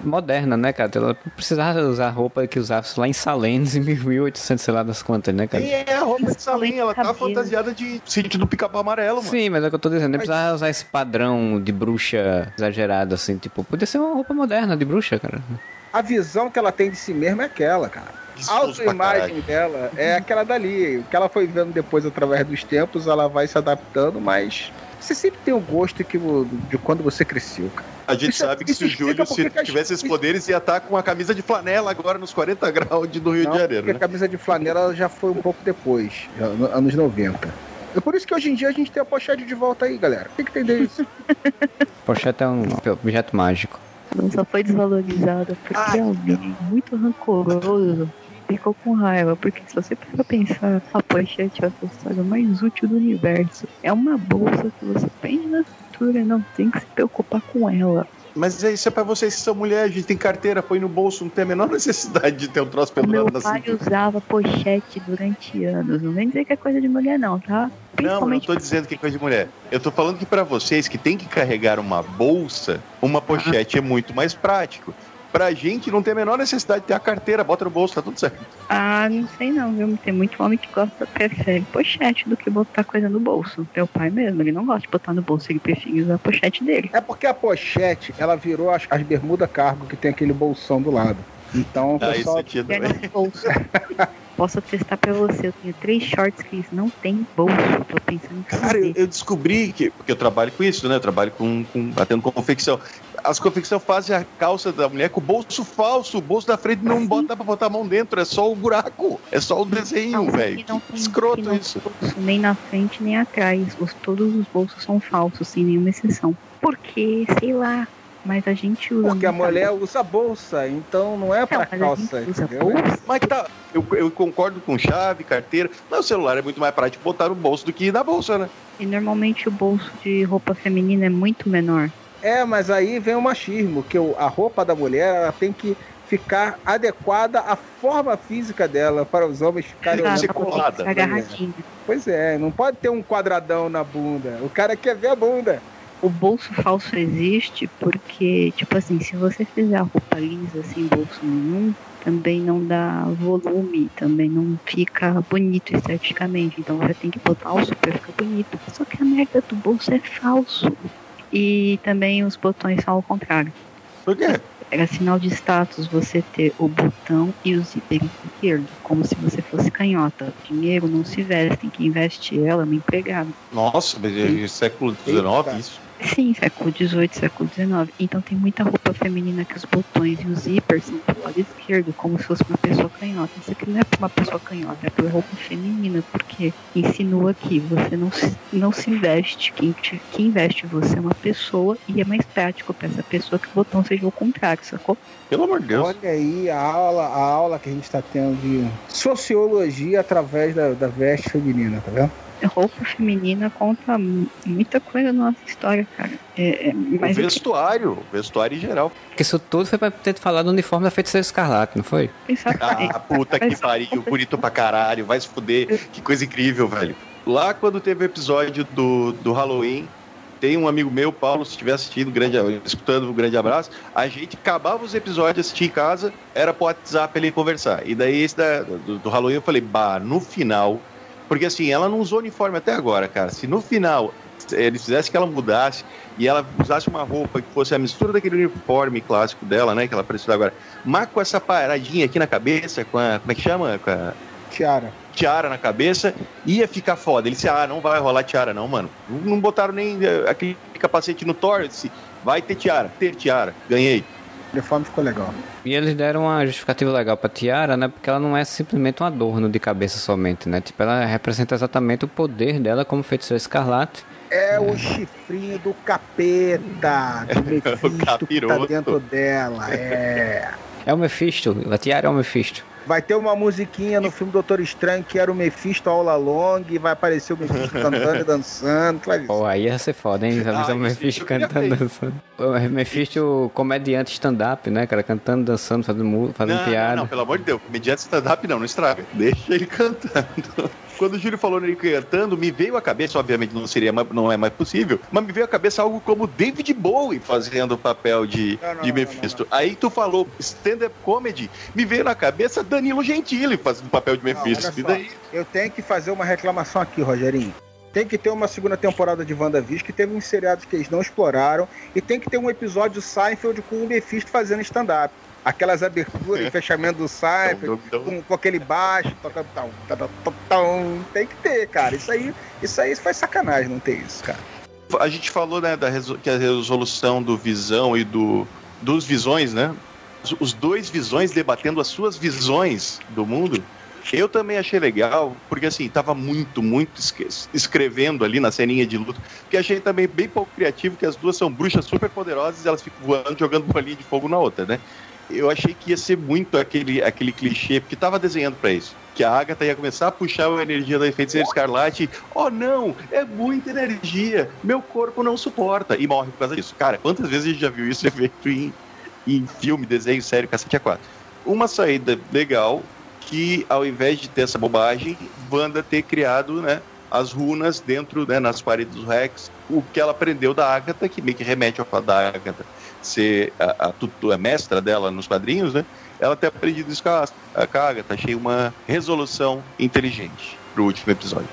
Moderna, né, cara? Ela não precisava usar roupa que usava lá em Salenes em 1800, sei lá das quantas, né, cara? E é a roupa de salinha, ela tá Cabelo. fantasiada de sítio do pica-pau amarelo, mano. Sim, mas é o que eu tô dizendo, nem precisava usar esse padrão de bruxa exagerado, assim, tipo, podia ser uma roupa moderna de bruxa, cara. A visão que ela tem de si mesma é aquela, cara. A pra autoimagem caralho. dela é aquela dali. O que ela foi vendo depois, através dos tempos, ela vai se adaptando, mas você sempre tem o gosto que, de quando você cresceu, cara. A gente Isso- sabe que se o Júlio se tivesse esses poderes ia estar com a camisa de flanela agora nos 40 graus de, do Rio Não, de Janeiro, porque né? a camisa de flanela ela já foi um pouco depois, anos 90. É por isso que hoje em dia a gente tem a pochete de volta aí, galera. Tem que entender isso. Pochete é um objeto mágico. Ela só foi desvalorizada porque Ai. alguém muito rancoroso ficou com raiva. Porque se você for pensar, a pochete é a acessório mais útil do universo. É uma bolsa que você prende na cintura não tem que se preocupar com ela. Mas é isso é pra vocês que são mulheres, a gente tem carteira, põe no bolso, não tem a menor necessidade de ter um troço meu pendurado na pai cintura. usava pochete durante anos. Não vem dizer que é coisa de mulher, não, tá? Não, não tô dizendo que é coisa de mulher. Eu tô falando que pra vocês que tem que carregar uma bolsa, uma pochete é muito mais prático. Pra gente não tem a menor necessidade de ter a carteira, bota no bolso, tá tudo certo. Ah, não sei não, viu? Tem muito homem que gosta, prefere pochete do que botar coisa no bolso. Meu pai mesmo, ele não gosta de botar no bolso, ele prefere usar a pochete dele. É porque a pochete, ela virou as, as bermuda cargo que tem aquele bolsão do lado. Então, o Ah, isso pessoal. bolso. Posso testar pra você, eu tenho três shorts que não tem bolso. Tô pensando em Cara, eu, eu descobri que. Porque eu trabalho com isso, né? Eu trabalho com, com batendo confecção. As confecção fazem a calça da mulher com o bolso falso. O bolso da frente não bota, dá pra botar a mão dentro, é só o buraco. É só o desenho, Não, velho. escroto não isso. bolso nem na frente nem atrás. Os, todos os bolsos são falsos, sem nenhuma exceção. Porque, sei lá, mas a gente usa. Porque a mulher bolsa. usa bolsa, então não é pra Não, calça. gente usa entendeu? bolsa. Mas tá. Eu, eu concordo com chave, carteira. Mas o celular é muito mais prático botar no bolso do que na bolsa, né? E normalmente o bolso de roupa feminina é muito menor. É, mas aí vem o machismo, que a roupa da mulher ela tem que ficar adequada à forma física dela para os homens ficarem agarradinha. Pois é, não pode ter um quadradão na bunda. O cara quer ver a bunda. o bolso falso existe porque, tipo assim, se você fizer a roupa lisa sem bolso nenhum, também não dá volume, também não fica bonito esteticamente. Então você tem que botar o super ficar bonito. Só que a merda do bolso é falso. E também os botões são ao contrário. Por quê? Era sinal de status você ter o botão e o zíper esquerdo, como se você fosse canhota. Dinheiro não se veste, quem veste ela é uma empregada. Nossa, mas é século XIX isso. Sim, século XVIII, século XIX. Então tem muita roupa feminina que os botões e os zíperes são pro lado esquerdo, como se fosse uma pessoa canhota. Isso aqui não é pra uma pessoa canhota, é pra roupa feminina, porque insinua que você não se, não se veste. Quem, te- quem veste você é uma pessoa e é mais prático pra essa pessoa que o botão seja o contrário, sacou? Pelo amor de Deus. Olha aí a aula, a aula que a gente está tendo de sociologia através da, da veste feminina, tá vendo? Roupa feminina conta mu- muita coisa na nossa história, cara. É, é, mas o vestuário, o vestuário em geral. Porque isso tudo foi pra ter falado do uniforme da Feiticeira Escarlate, não foi? Exatamente. Ah, puta que pariu, bonito pra caralho, vai se fuder. Que coisa incrível, velho. Lá quando teve o episódio do, do Halloween, tem um amigo meu, Paulo, se estiver assistindo, grande, escutando, um grande abraço. A gente acabava os episódios, assistia em casa, era pro WhatsApp ele conversar. E daí esse da- do, do Halloween eu falei, bah, no final. Porque assim, ela não usou uniforme até agora, cara. Se no final eles fizessem que ela mudasse e ela usasse uma roupa que fosse a mistura daquele uniforme clássico dela, né? Que ela precisa agora. Mas com essa paradinha aqui na cabeça, com a. Como é que chama? Com a Tiara. tiara na cabeça, ia ficar foda. Ele disse: Ah, não vai rolar tiara, não, mano. Não, botaram nem eh, aquele capacete no Thor. Disse: Vai ter tiara, ter tiara. Ganhei. O uniforme ficou legal. E eles deram uma justificativa legal pra Tiara, né? Porque ela não é simplesmente um adorno de cabeça somente, né? Tipo, ela representa exatamente o poder dela como feiticeira escarlate. É o chifrinho do capeta, do Mephisto que tá dentro dela. É. É o Mephisto, a Tiara é o Mephisto. Vai ter uma musiquinha no filme Doutor Estranho que era o Mephisto aula long e vai aparecer o Mephisto cantando e dançando. Tu vai ver. Pô, aí ia ser foda, hein? Ah, Avisar o Mephisto cantando, ver. dançando. O Mephisto comediante stand-up, né, cara? Cantando, dançando, fazendo, fazendo Não, piada. não, não, pelo amor de Deus. Mediante stand-up não, não estraga. Deixa ele cantando. Quando o Júlio falou nele cantando, me veio a cabeça, obviamente não seria não é mais possível, mas me veio a cabeça algo como David Bowie fazendo o papel de, Não, não, de não, Mephisto. Aí tu falou stand-up comedy, me veio na cabeça Danilo Gentili fazendo o papel de Não, Mephisto. só. daí, Eu tenho que fazer uma reclamação aqui, Rogerinho. Tem que ter uma segunda temporada de WandaVision, que teve uns seriados que eles não exploraram, e tem que ter um episódio Seinfeld com o Mephisto fazendo stand-up. Aquelas aberturas e fechamento do Seinfeld, Então, então, com, com aquele baixo, tocando tão, tão, tão, tão. tem que ter, cara. Isso aí, isso aí faz sacanagem não ter isso, cara. a gente falou, né, da que a resolução do Visão e do dos Visões, né? Os- dois Visões debatendo as suas visões do mundo. Eu também achei legal, porque assim, tava muito, muito escrevendo ali na ceninha de luta. Que achei também bem pouco criativo, que as duas são bruxas super poderosas e elas ficam voando, jogando bolinha de fogo na outra, né? Eu achei que ia ser muito aquele, aquele clichê, porque tava desenhando pra isso. Que a Agatha ia começar a puxar a energia da feiticeira escarlate. Oh não, é muita energia, meu corpo não suporta. E morre por causa disso. Cara, quantas vezes a gente já viu isso feito em, em filme, desenho, sério, cacete a quatro. Uma saída legal, que ao invés de ter essa bobagem, Wanda ter criado, né? As runas dentro, né, nas paredes do Rex, o que ela aprendeu da Agatha, que meio que remete ao da Agatha ser a, a, tutu- a mestra dela nos quadrinhos, né? Ela ter aprendido isso com a, com a Agatha. Achei uma resolução inteligente pro último episódio.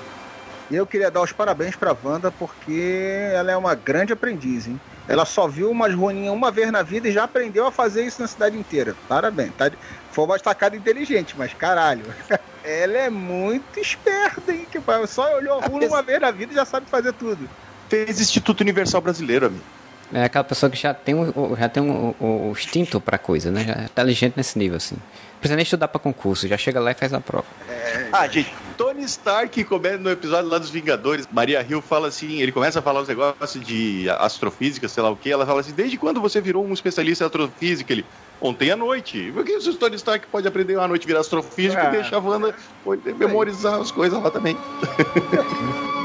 E eu queria dar os parabéns pra Wanda, porque ela é uma grande aprendiz, hein? Ela só viu umas runinhas uma vez na vida e já aprendeu a fazer isso na cidade inteira. Parabéns. Tá? Foi uma estacada inteligente, mas caralho. Ela é muito esperta, hein? Que só olhou a runa uma vez na vida e já sabe fazer tudo. Fez Instituto Universal Brasileiro, amigo. É aquela pessoa que já tem o, já tem o, o- o instinto pra coisa, né? Já é inteligente nesse nível, assim. Não precisa nem estudar pra concurso, já chega lá e faz a prova. Ah, gente, Tony Stark começa no episódio lá dos Vingadores. Maria Hill fala assim, ele começa a falar os negócios de astrofísica, sei lá o que. Ela fala assim, desde quando você virou um especialista em astrofísica? Ele, ontem à noite. Por que o Tony Stark pode aprender à noite a virar astrofísico Ah. e deixar a Wanda poder memorizar as coisas lá também?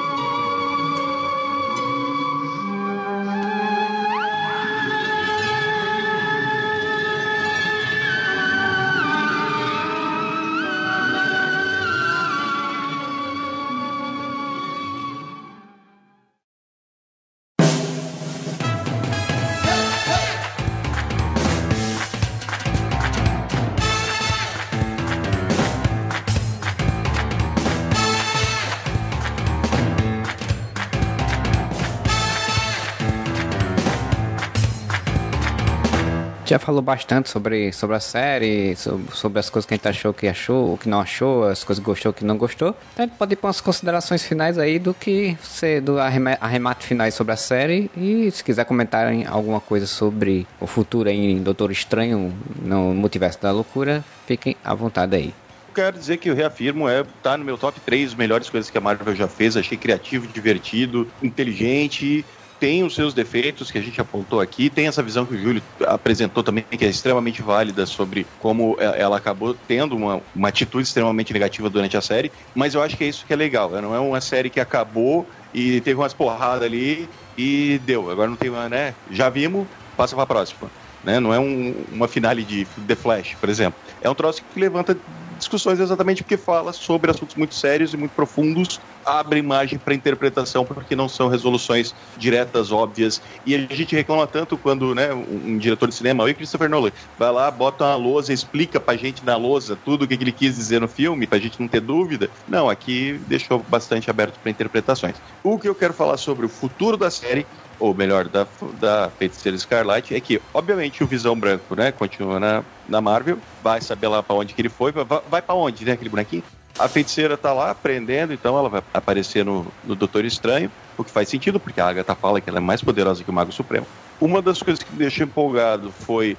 Já falou bastante sobre, sobre a série, sobre, sobre as coisas que a gente achou que achou, o que não achou, as coisas que gostou, que não gostou. Então a gente pode ir para umas considerações finais aí do que ser do arrema- arremate finais sobre a série. E se quiser comentarem alguma coisa sobre o futuro em Doutor Estranho no Multiverso da Loucura, fiquem à vontade aí. quero dizer que eu reafirmo, é, tá no meu top 3 melhores coisas que a Marvel já fez. Achei criativo, divertido, inteligente. Tem os seus defeitos que a gente apontou aqui, tem essa visão que o Júlio apresentou também, que é extremamente válida sobre como é, ela acabou tendo uma, uma atitude extremamente negativa durante a série, mas eu acho que é isso que é legal. né? Não é uma série que acabou e teve umas porradas ali e deu. Agora não tem uma, né? Já vimos, passa pra próxima. Né? Não é um- uma finale de The Flash, por exemplo. É um troço que levanta discussões exatamente porque fala sobre assuntos muito sérios e muito profundos, abre margem para interpretação porque não são resoluções diretas, óbvias. E a gente reclama tanto quando né, um, um diretor de cinema, oi Christopher Nolan, vai lá, bota uma lousa, explica pra gente na lousa tudo o que ele quis dizer no filme, pra gente não ter dúvida. Não, aqui deixou bastante aberto para interpretações. O que eu quero falar sobre o futuro da série ou melhor, da, da Feiticeira Escarlate, é que, obviamente, o Visão Branco, né, continua na, na Marvel, vai saber lá pra onde que ele foi, vai, vai pra onde, né, aquele bonequinho? A feiticeira tá lá aprendendo, então ela vai aparecer no, no Doutor Estranho, o que faz sentido, porque a Agatha fala que ela é mais poderosa que o Mago Supremo. Uma das coisas que me deixou empolgado foi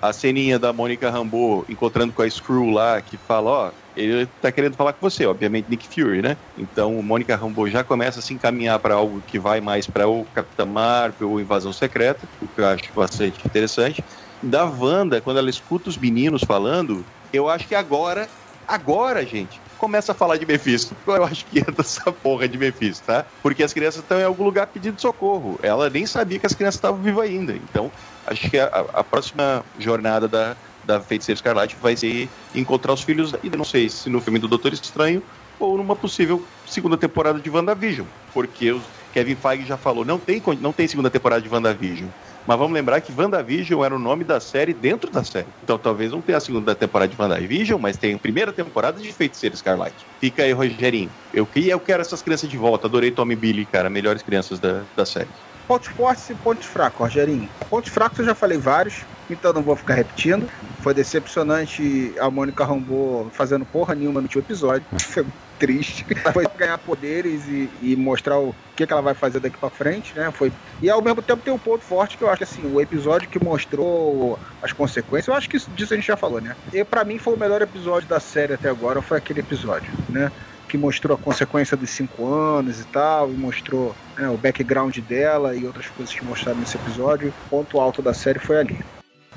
a ceninha da Mônica Rambeau encontrando com a Screw lá, que fala, ó, ele tá querendo falar com você, obviamente Nick Fury, né? Então, Mônica Rambeau já começa a se encaminhar para algo que vai mais para o Capitã Marvel ou Invasão Secreta, o que eu acho bastante interessante. Da Wanda, quando ela escuta os meninos falando, eu acho que agora, agora, gente, começa a falar de Mephisto. Eu acho que entra essa porra de Mephisto, tá? Porque as crianças estão em algum lugar pedindo socorro. Ela nem sabia que as crianças estavam vivas ainda. Então, acho que a, a próxima jornada da, da Feiticeira Escarlate vai ser encontrar os filhos Ida. Não sei se no filme do Doutor Estranho ou numa possível segunda temporada de WandaVision. Porque o Kevin Feige já falou, não tem, não tem segunda temporada de WandaVision. Mas vamos lembrar que WandaVision era o nome da série dentro da série. Então talvez não tenha a segunda temporada de WandaVision, mas tem a primeira temporada de Feiticeira Escarlate. Fica aí, Rogerinho. Eu, eu quero essas crianças de volta. Adorei Tommy Billy, cara. Melhores crianças da, da série. Pontos fortes e pontos fracos, Rogerinho. Pontos fracos eu já falei vários, então não vou ficar repetindo. Foi decepcionante a Mônica Rambeau fazendo porra nenhuma no último episódio. Triste. Foi ganhar poderes e, e mostrar o que, que ela vai fazer daqui pra frente, né? Foi... E ao mesmo tempo tem um ponto forte que eu acho que assim, o episódio que mostrou as consequências, eu acho que isso, disso a gente já falou, né? E pra mim foi o melhor episódio da série até agora, foi aquele episódio, né? que mostrou a consequência dos cinco anos e tal, e mostrou né, o background dela e outras coisas que mostraram nesse episódio. Ponto alto da série foi ali.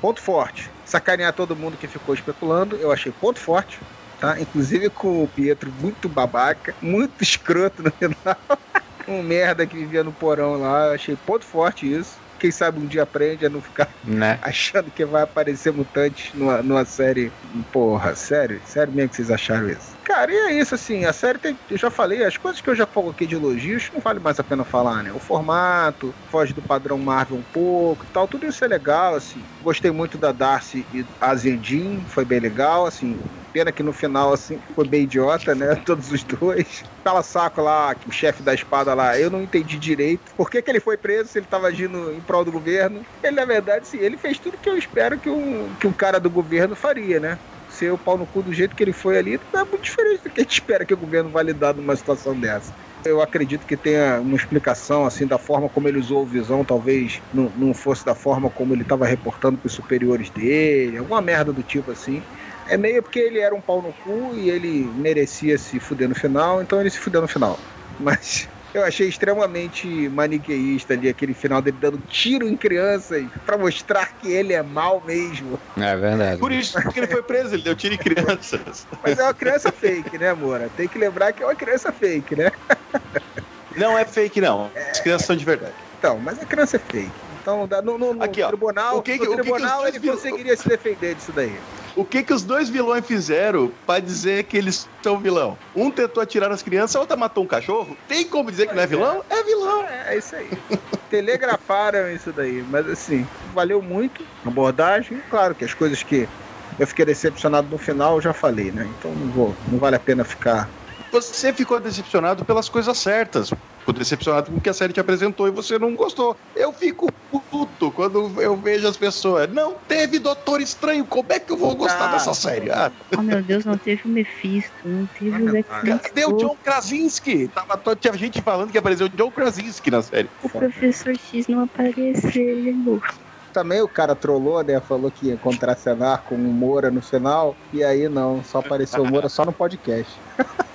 Ponto forte, sacanear todo mundo que ficou especulando, eu achei ponto forte, tá? Inclusive com o Pietro muito babaca, muito escroto no final. um merda que vivia no porão lá, achei ponto forte isso. Quem sabe um dia aprende a não ficar Né? achando que vai aparecer mutantes numa, numa série. Porra, sério? Sério mesmo que vocês acharam isso? Cara, e é isso, assim, a série tem. Eu já falei, as coisas que eu já coloquei de elogios não vale mais a pena falar, né? O formato, foge do padrão Marvel um pouco e tal, tudo isso é legal, assim. Gostei muito da Darcy e a Zendin, foi bem legal, assim. Pena que no final, assim, foi bem idiota, né? Todos os dois. Pela saco lá, o chefe da espada lá, eu não entendi direito. Por que, que ele foi preso se ele tava agindo em prol do governo? Ele, na verdade, sim, ele fez tudo que eu espero que um, que um cara do governo faria, né? Ser o pau no cu do jeito que ele foi ali, é muito diferente do que a gente espera que o governo vai lidar numa situação dessa. Eu acredito que tenha uma explicação, assim, da forma como ele usou o Visão, talvez não, não fosse da forma como ele estava reportando para os superiores dele, alguma merda do tipo assim. É meio porque ele era um pau no cu e ele merecia se fuder no final, então ele se fudeu no final. Mas eu achei extremamente maniqueísta ali, aquele final dele dando tiro em crianças pra mostrar que ele é mal mesmo. É verdade. Por isso que ele foi preso, ele deu tiro em crianças. Mas é uma criança fake, né, Moura? Tem que lembrar que é uma criança fake, né? Não é fake, não. As crianças são de verdade. Então, mas a criança é fake. Então, no, no- no Aqui, ó. tribunal, O que no o que que tribunal ele conseguiria se defender disso daí. O que que os dois vilões fizeram pra dizer que eles são vilão? Um tentou atirar nas crianças, a outra matou um cachorro? Tem como dizer que não é vilão? É vilão. É, é isso aí. Telegrafaram isso daí, mas assim, valeu muito a abordagem. Claro que as coisas que eu fiquei decepcionado no final eu já falei, né? Então não vou, não vale a pena ficar Você ficou decepcionado pelas coisas certas. Ficou decepcionado com o que a série te apresentou e você não gostou. Eu fico puto quando eu vejo as pessoas. Não teve Doutor Estranho, como é que eu vou gostar Ah. dessa série? Ah, Oh meu Deus, não teve o Mephisto, não teve o Lex cadê o John Krasinski? Tava, tinha gente falando que apareceu o John Krasinski na série. o Professor X não apareceu. Também o cara trollou, né? Falou que ia contracenar com o Moura no final. E aí não, só apareceu o Moura só no podcast.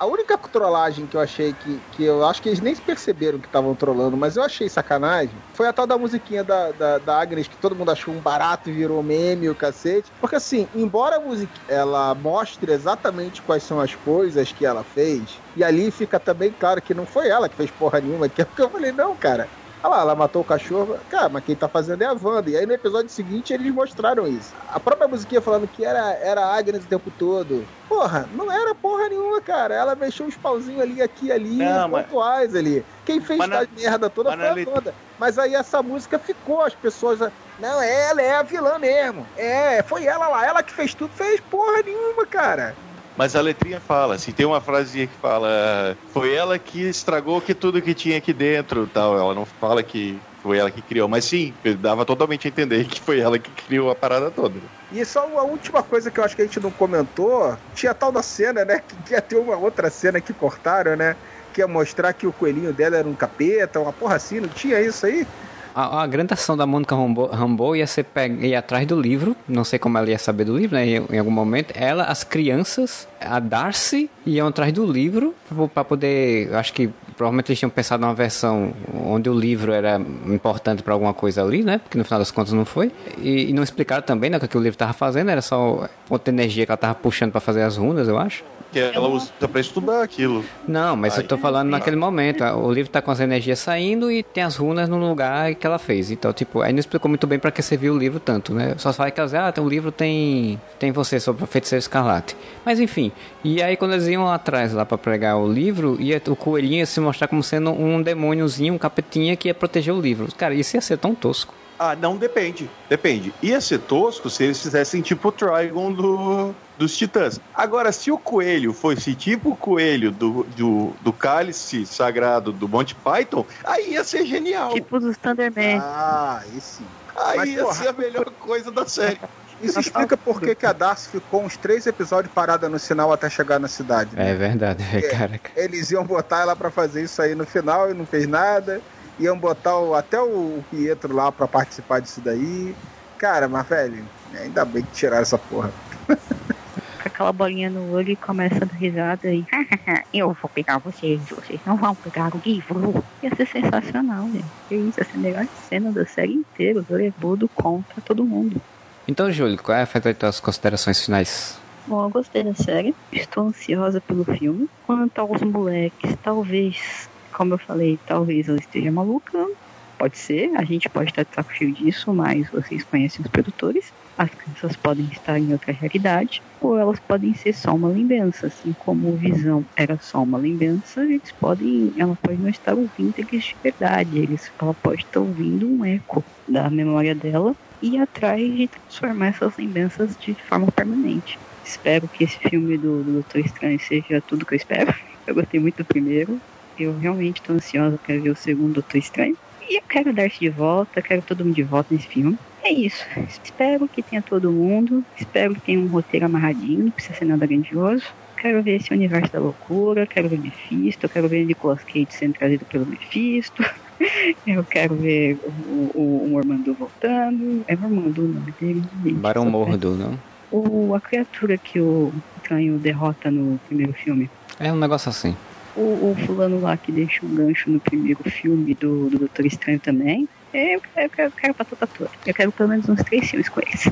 A única trollagem que eu achei que, que eu acho que eles nem perceberam que estavam trollando, mas eu achei sacanagem, foi a tal da musiquinha da, da, da Agnes, que todo mundo achou um barato e virou meme, o cacete. Porque assim, embora a música ela mostre exatamente quais são as coisas que ela fez, e ali fica também claro que não foi ela que fez porra nenhuma, que é porque eu falei, não, cara, Olha lá, ela matou o cachorro. Cara, mas quem tá fazendo é a Wanda. E aí no episódio seguinte eles mostraram isso. A própria musiquinha falando que era, era a Agnes o tempo todo. Porra, não era porra nenhuma, cara. Ela mexeu uns pauzinhos ali, aqui e ali, Não, mas- pontuais ali. Quem fez Mas na- essa merda toda mas foi a Wanda. Mas aí essa música ficou, as pessoas. Não, ela é a vilã mesmo. É, foi ela lá. Ela que fez tudo, fez porra nenhuma, cara. Mas a letrinha fala, assim, tem uma frasezinha que fala, foi ela que estragou que tudo que tinha aqui dentro tal. Ela não fala que foi ela que criou, mas sim, dava totalmente a entender que foi ela que criou a parada toda. E só uma última coisa que eu acho que a gente não comentou, tinha tal da cena, né? Que ia ter uma outra cena que cortaram, né? Que ia mostrar que o coelhinho dela era um capeta, uma porra assim, não tinha isso aí? A, a grande ação da Mônica Rambeau, ia ser pega, ir atrás do livro, não sei como ela ia saber do livro, né, em, em algum momento. Ela, as crianças, a Darcy, iam atrás do livro para poder. Acho que provavelmente eles tinham pensado numa versão onde o livro era importante para alguma coisa ali, né? Porque no final das contas não foi. E, e não explicaram também né, o que o livro estava fazendo, era só outra energia que ela estava puxando para fazer as runas, eu acho. Que ela usa pra estudar aquilo. Não, mas eu tô falando naquele momento. O livro tá com as energias saindo e tem as runas no lugar que ela fez. Então, tipo, aí não explicou muito bem pra que serviu o livro tanto, né? Só fala que elas, ah, tem um livro tem tem você sobre o feiticeiro escarlate. Mas enfim. E aí quando eles iam atrás lá pra pregar o livro, ia o coelhinho ia se mostrar como sendo um demôniozinho, um capetinha que ia proteger o livro. Cara, isso ia ser tão tosco. Ah, não, depende. Depende. Ia ser tosco se eles fizessem tipo o Trigon do, dos Titãs. Agora, se o coelho fosse tipo o coelho do, do, do cálice sagrado do Monty Python, aí ia ser genial. Tipo dos Thunderman. Ah, aí sim. aí mas, ia porra. ser a melhor coisa da série. Isso explica por que que a Darcy ficou uns três episódios parada no sinal até chegar na cidade. né? É verdade, cara. Eles iam botar ela pra fazer isso aí no final e não fez nada. Iam botar o- até o Pietro lá pra participar disso daí. Cara, mas velho, ainda bem que tiraram essa porra. Com aquela bolinha no olho e começa a dar risada e. Eu vou pegar vocês, vocês não vão pegar o livro. Ia ser sensacional, gente. Que isso, essa é a melhor cena da série inteira. O Lebudo contra todo mundo. Então, Júlio, qual é a tuas considerações finais? Bom, eu gostei da série. Estou ansiosa pelo filme. Quanto aos moleques, talvez, como eu falei, talvez ela esteja maluca. Pode ser, a gente pode estar de saco cheio disso, mas vocês conhecem os produtores. As crianças podem estar em outra realidade, ou elas podem ser só uma lembrança, assim como Visão era só uma lembrança, eles podem, ela pode não estar ouvindo eles de verdade, eles, ela pode estar ouvindo um eco da memória dela e atrás de transformar essas lembranças de forma permanente. Espero que esse filme do, do Doutor Estranho seja tudo que eu espero. Eu gostei muito do primeiro. Eu realmente estou ansiosa para ver o segundo Doutor Estranho. E eu quero Darcy de volta, quero todo mundo de volta nesse filme. É isso. Espero que tenha todo mundo. Espero que tenha um roteiro amarradinho, não precisa ser nada grandioso. Quero ver esse universo da loucura, quero ver Mephisto, quero ver Nicolas Cage sendo trazido pelo Mephisto. Eu quero ver o, o, o Mormando voltando. É Mormando o nome dele. Barão Mordo, não? o, a criatura que o Estranho derrota no primeiro filme. É um negócio assim. O, o fulano lá que deixa um gancho no primeiro filme do, do Doutor Estranho também. Eu quero, eu quero, quero pra toda. Eu quero pelo menos uns três filmes com eles.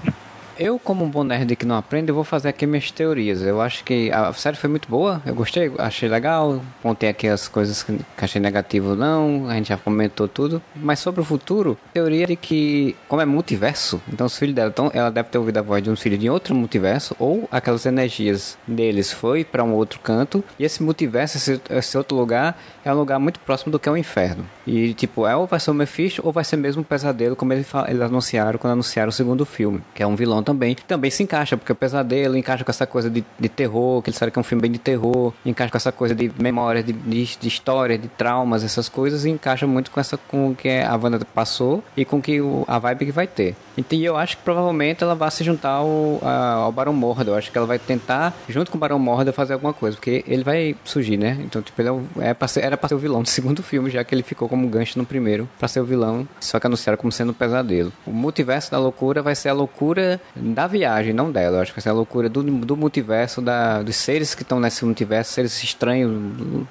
Eu, como um bom nerd que não aprende, vou fazer aqui minhas teorias. Eu acho que a série foi muito boa, eu gostei, achei legal. Pontei aqui as coisas que achei negativo, não. A gente já comentou tudo. Mas sobre o futuro, teoria de que, como é multiverso, então os filhos dela, então, ela deve ter ouvido a voz de um filho de outro multiverso, ou aquelas energias deles foi para um outro canto. E esse multiverso, esse, esse outro lugar, é um lugar muito próximo do que é o inferno. E, tipo, é ou vai ser o Mephisto, ou vai ser mesmo um pesadelo, como eles anunciaram quando anunciaram o segundo filme, que é um vilão também. Também se encaixa, porque o pesadelo encaixa com essa coisa de, de terror, que eles sabem que é um filme bem de terror, encaixa com essa coisa de memória, de, de, de história, de traumas, essas coisas, e encaixa muito com essa com o que a Wanda passou e com que o, a vibe que vai ter. Então, eu acho que provavelmente ela vai se juntar ao, ao Barão Mordo. Eu acho que ela vai tentar, junto com o Barão Mordo, fazer alguma coisa, porque ele vai surgir, né? Então, tipo, ele é, é pra ser- era pra ser o vilão do segundo filme, já que ele ficou como gancho no primeiro, pra ser o vilão, só que anunciaram como sendo um pesadelo. O multiverso da loucura vai ser a loucura da viagem, não dela. Eu acho que vai ser a loucura do, do multiverso, da, dos seres que estão nesse multiverso, seres estranhos,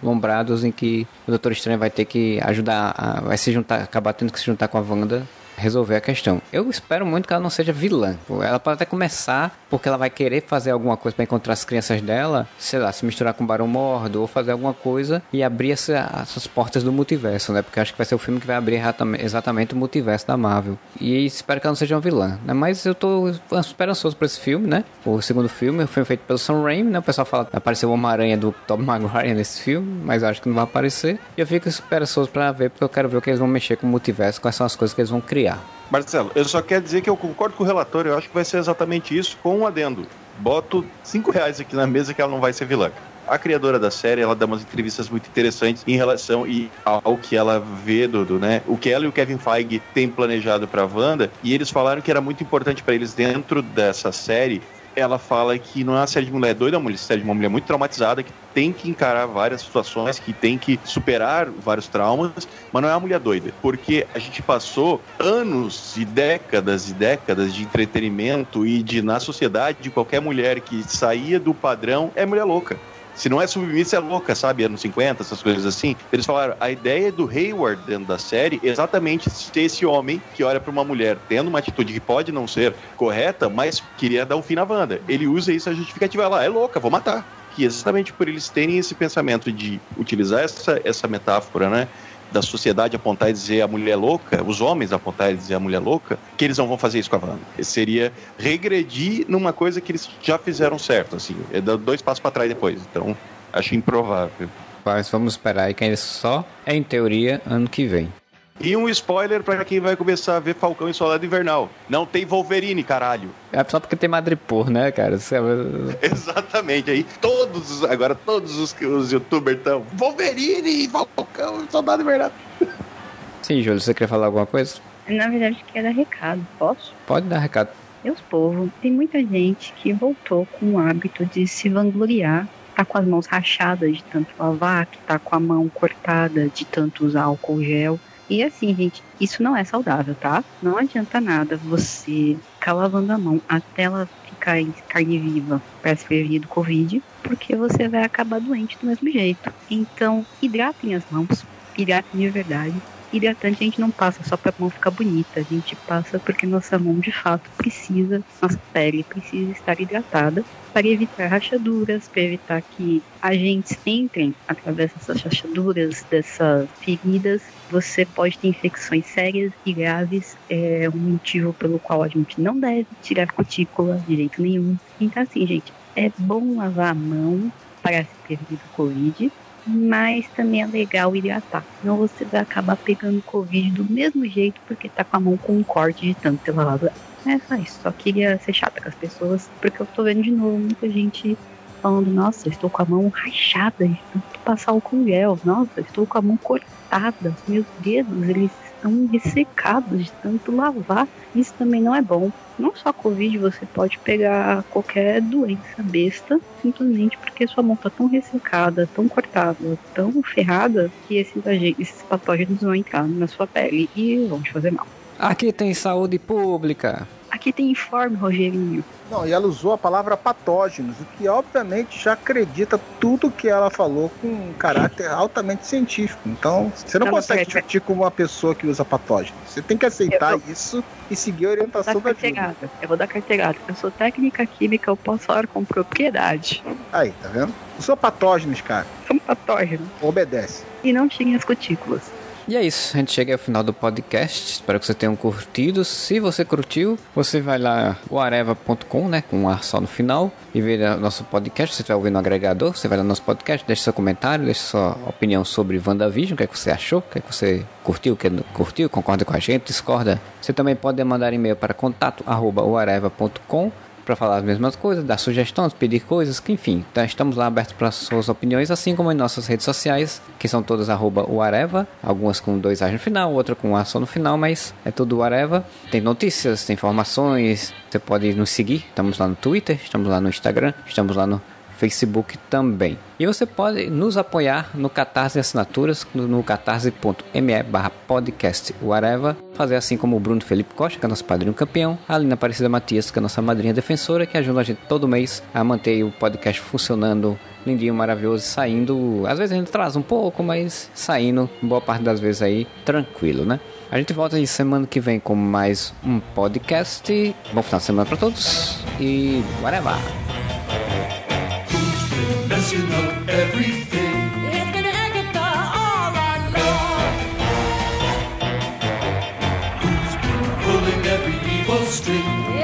lombrados, em que o Doutor Estranho vai ter que ajudar, a- vai se juntar, acabar tendo que se juntar com a Wanda resolver a questão. Eu espero muito que ela não seja vilã. Ela pode até começar porque ela vai querer fazer alguma coisa para encontrar as crianças dela, sei lá, se misturar com o Barão Mordo ou fazer alguma coisa e abrir essa- essas portas do multiverso, né? Porque acho que vai ser o filme que vai abrir exatamente- o multiverso da Marvel. E espero que ela não seja uma vilã, né? Mas eu tô esperançoso para esse filme, né? O segundo filme, filme feito pelo Sam Raimi, né? O pessoal fala que apareceu o Homem-Aranha do Tobey Maguire nesse filme, mas acho que não vai aparecer. E eu fico esperançoso para ver, porque eu quero ver o que eles vão mexer com o multiverso, quais são as coisas que eles vão criar. Marcelo, eu só quero dizer que eu concordo com o relator, eu acho que vai ser exatamente isso, com um adendo. Boto cinco reais aqui na mesa que ela não vai ser vilã. A criadora da série, ela dá umas entrevistas muito interessantes em relação e ao que ela vê do, né, o que ela e o Kevin Feige têm planejado pra Wanda, e eles falaram que era muito importante pra eles dentro dessa série ela fala que não é uma série de mulher doida, é uma série de uma mulher muito traumatizada, que tem que encarar várias situações, que tem que superar vários traumas, mas não é uma mulher doida. Porque a gente passou anos e décadas e décadas de entretenimento e de, na sociedade, qualquer mulher que saía do padrão é mulher louca. Se não é submissa, é louca, sabe? Anos 50, essas coisas assim. Eles falaram, a ideia do Hayward dentro da série é exatamente ser esse homem que olha pra uma mulher tendo uma atitude que pode não ser correta, mas queria dar um fim na Wanda. Ele usa isso a justificativa lá, é louca, vou matar. Que exatamente por eles terem esse pensamento de utilizar essa, essa metáfora, né? Da sociedade apontar e dizer a mulher louca, os homens apontar e dizer a mulher louca, que eles não vão fazer isso com a Wanda. Seria regredir numa coisa que eles já fizeram certo, assim. É dar dois passos pra trás depois. Então, acho improvável. Mas vamos esperar aí que ainda só é em teoria ano que vem. E um spoiler pra quem vai começar a ver Falcão e Soldado Invernal. Não tem Wolverine, caralho. É só porque tem Madripoor, né, cara? Você- Exatamente. Aí todos, os- agora todos os, os youtubers estão Wolverine, Falcão e Soldado Invernal. Sim, Júlio, você quer falar alguma coisa? Na verdade, que era recado. Posso? Pode dar recado. Meus povo, tem muita gente que voltou com o hábito de se vangloriar, tá com as mãos rachadas de tanto lavar, que tá com a mão cortada de tanto usar álcool gel. E assim, gente, isso não é saudável, tá? Não adianta nada você ficar lavando a mão até ela ficar em carne viva para se prevenir do Covid, porque você vai acabar doente do mesmo jeito. Então, hidratem as mãos, hidratem de verdade. Hidratante a gente não passa só pra mão ficar bonita, a gente passa porque nossa mão de fato precisa, nossa pele precisa estar hidratada para evitar rachaduras, para evitar que agentes entrem através dessas rachaduras, dessas feridas. Você pode ter infecções sérias e graves, é um motivo pelo qual a gente não deve tirar cutícula de jeito nenhum. Então, assim, gente, é bom lavar a mão para se prevenir do Covid, mas também é legal hidratar. Senão você vai acabar pegando Covid do mesmo jeito porque tá com a mão com um corte de tanto ela. É só isso. Só queria ser chata com as pessoas, porque eu tô vendo de novo muita gente falando, nossa, estou com a mão rachada tanto passar o gel. Nossa, estou com a mão cortada. Meus dedos, eles estão ressecados de tanto lavar. Isso também não é bom. Não só Covid, você pode pegar qualquer doença besta, simplesmente porque sua mão tá tão ressecada, tão cortada, tão ferrada, que esses, patógenos vão entrar na sua pele e vão te fazer mal. Aqui tem saúde pública. Aqui tem informe, Rogerinho. Não, e ela usou a palavra patógenos, o que obviamente já acredita tudo que ela falou com um caráter altamente científico. Então, você não Não, consegue peraí. discutir com uma pessoa que usa patógenos. Você tem que aceitar isso e seguir a orientação da carteirada. Eu vou dar carteirada. Eu sou técnica química, eu posso falar com propriedade. Aí, tá vendo? Usou patógenos, cara. Sou patógeno. Obedece. E não tirem as cutículas. E é isso, a gente chega ao final do podcast. Espero que vocês tenham curtido. Se você curtiu, você vai lá areva.com, né, com um ar só no final e o nosso podcast. Você estiver ouvindo no agregador, você vai lá no nosso podcast, deixa seu comentário, deixa sua opinião sobre WandaVision, o que é que você achou, o que é que você curtiu, o que não curtiu, concorda com a gente, discorda. Você também pode mandar e-mail para contato arroba oareva.com para falar as mesmas coisas, dar sugestões, pedir coisas, que enfim, então estamos lá abertos para suas opiniões, assim como em nossas redes sociais, que são todas arroba o Areva, algumas com dois A's no final, outra com A só no final, mas é tudo o Areva. Tem notícias, tem informações, você pode nos seguir, estamos lá no Twitter, estamos lá no Instagram, estamos lá no Facebook também. E você pode nos apoiar no Catarse Assinaturas, no, catarse.me barra podcast whatever. Fazer assim como o Bruno Felipe Costa, que é nosso padrinho campeão, a Alina Aparecida Matias, que é nossa madrinha defensora, que ajuda a gente todo mês a manter o podcast funcionando lindinho, maravilhoso, saindo. Às vezes a gente traz um pouco, mas saindo boa parte das vezes aí tranquilo, né? A gente volta aí semana que vem com mais um podcast. Bom final de semana para todos e whatever. Messing up everything. It's been Agatha all along. Who's been pulling every evil string?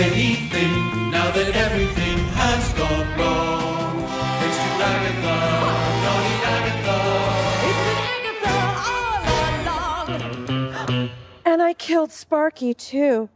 Anything now that everything has gone wrong. Thanks to Agatha, naughty Agatha. It's been Agatha all along. And I killed Sparky, too.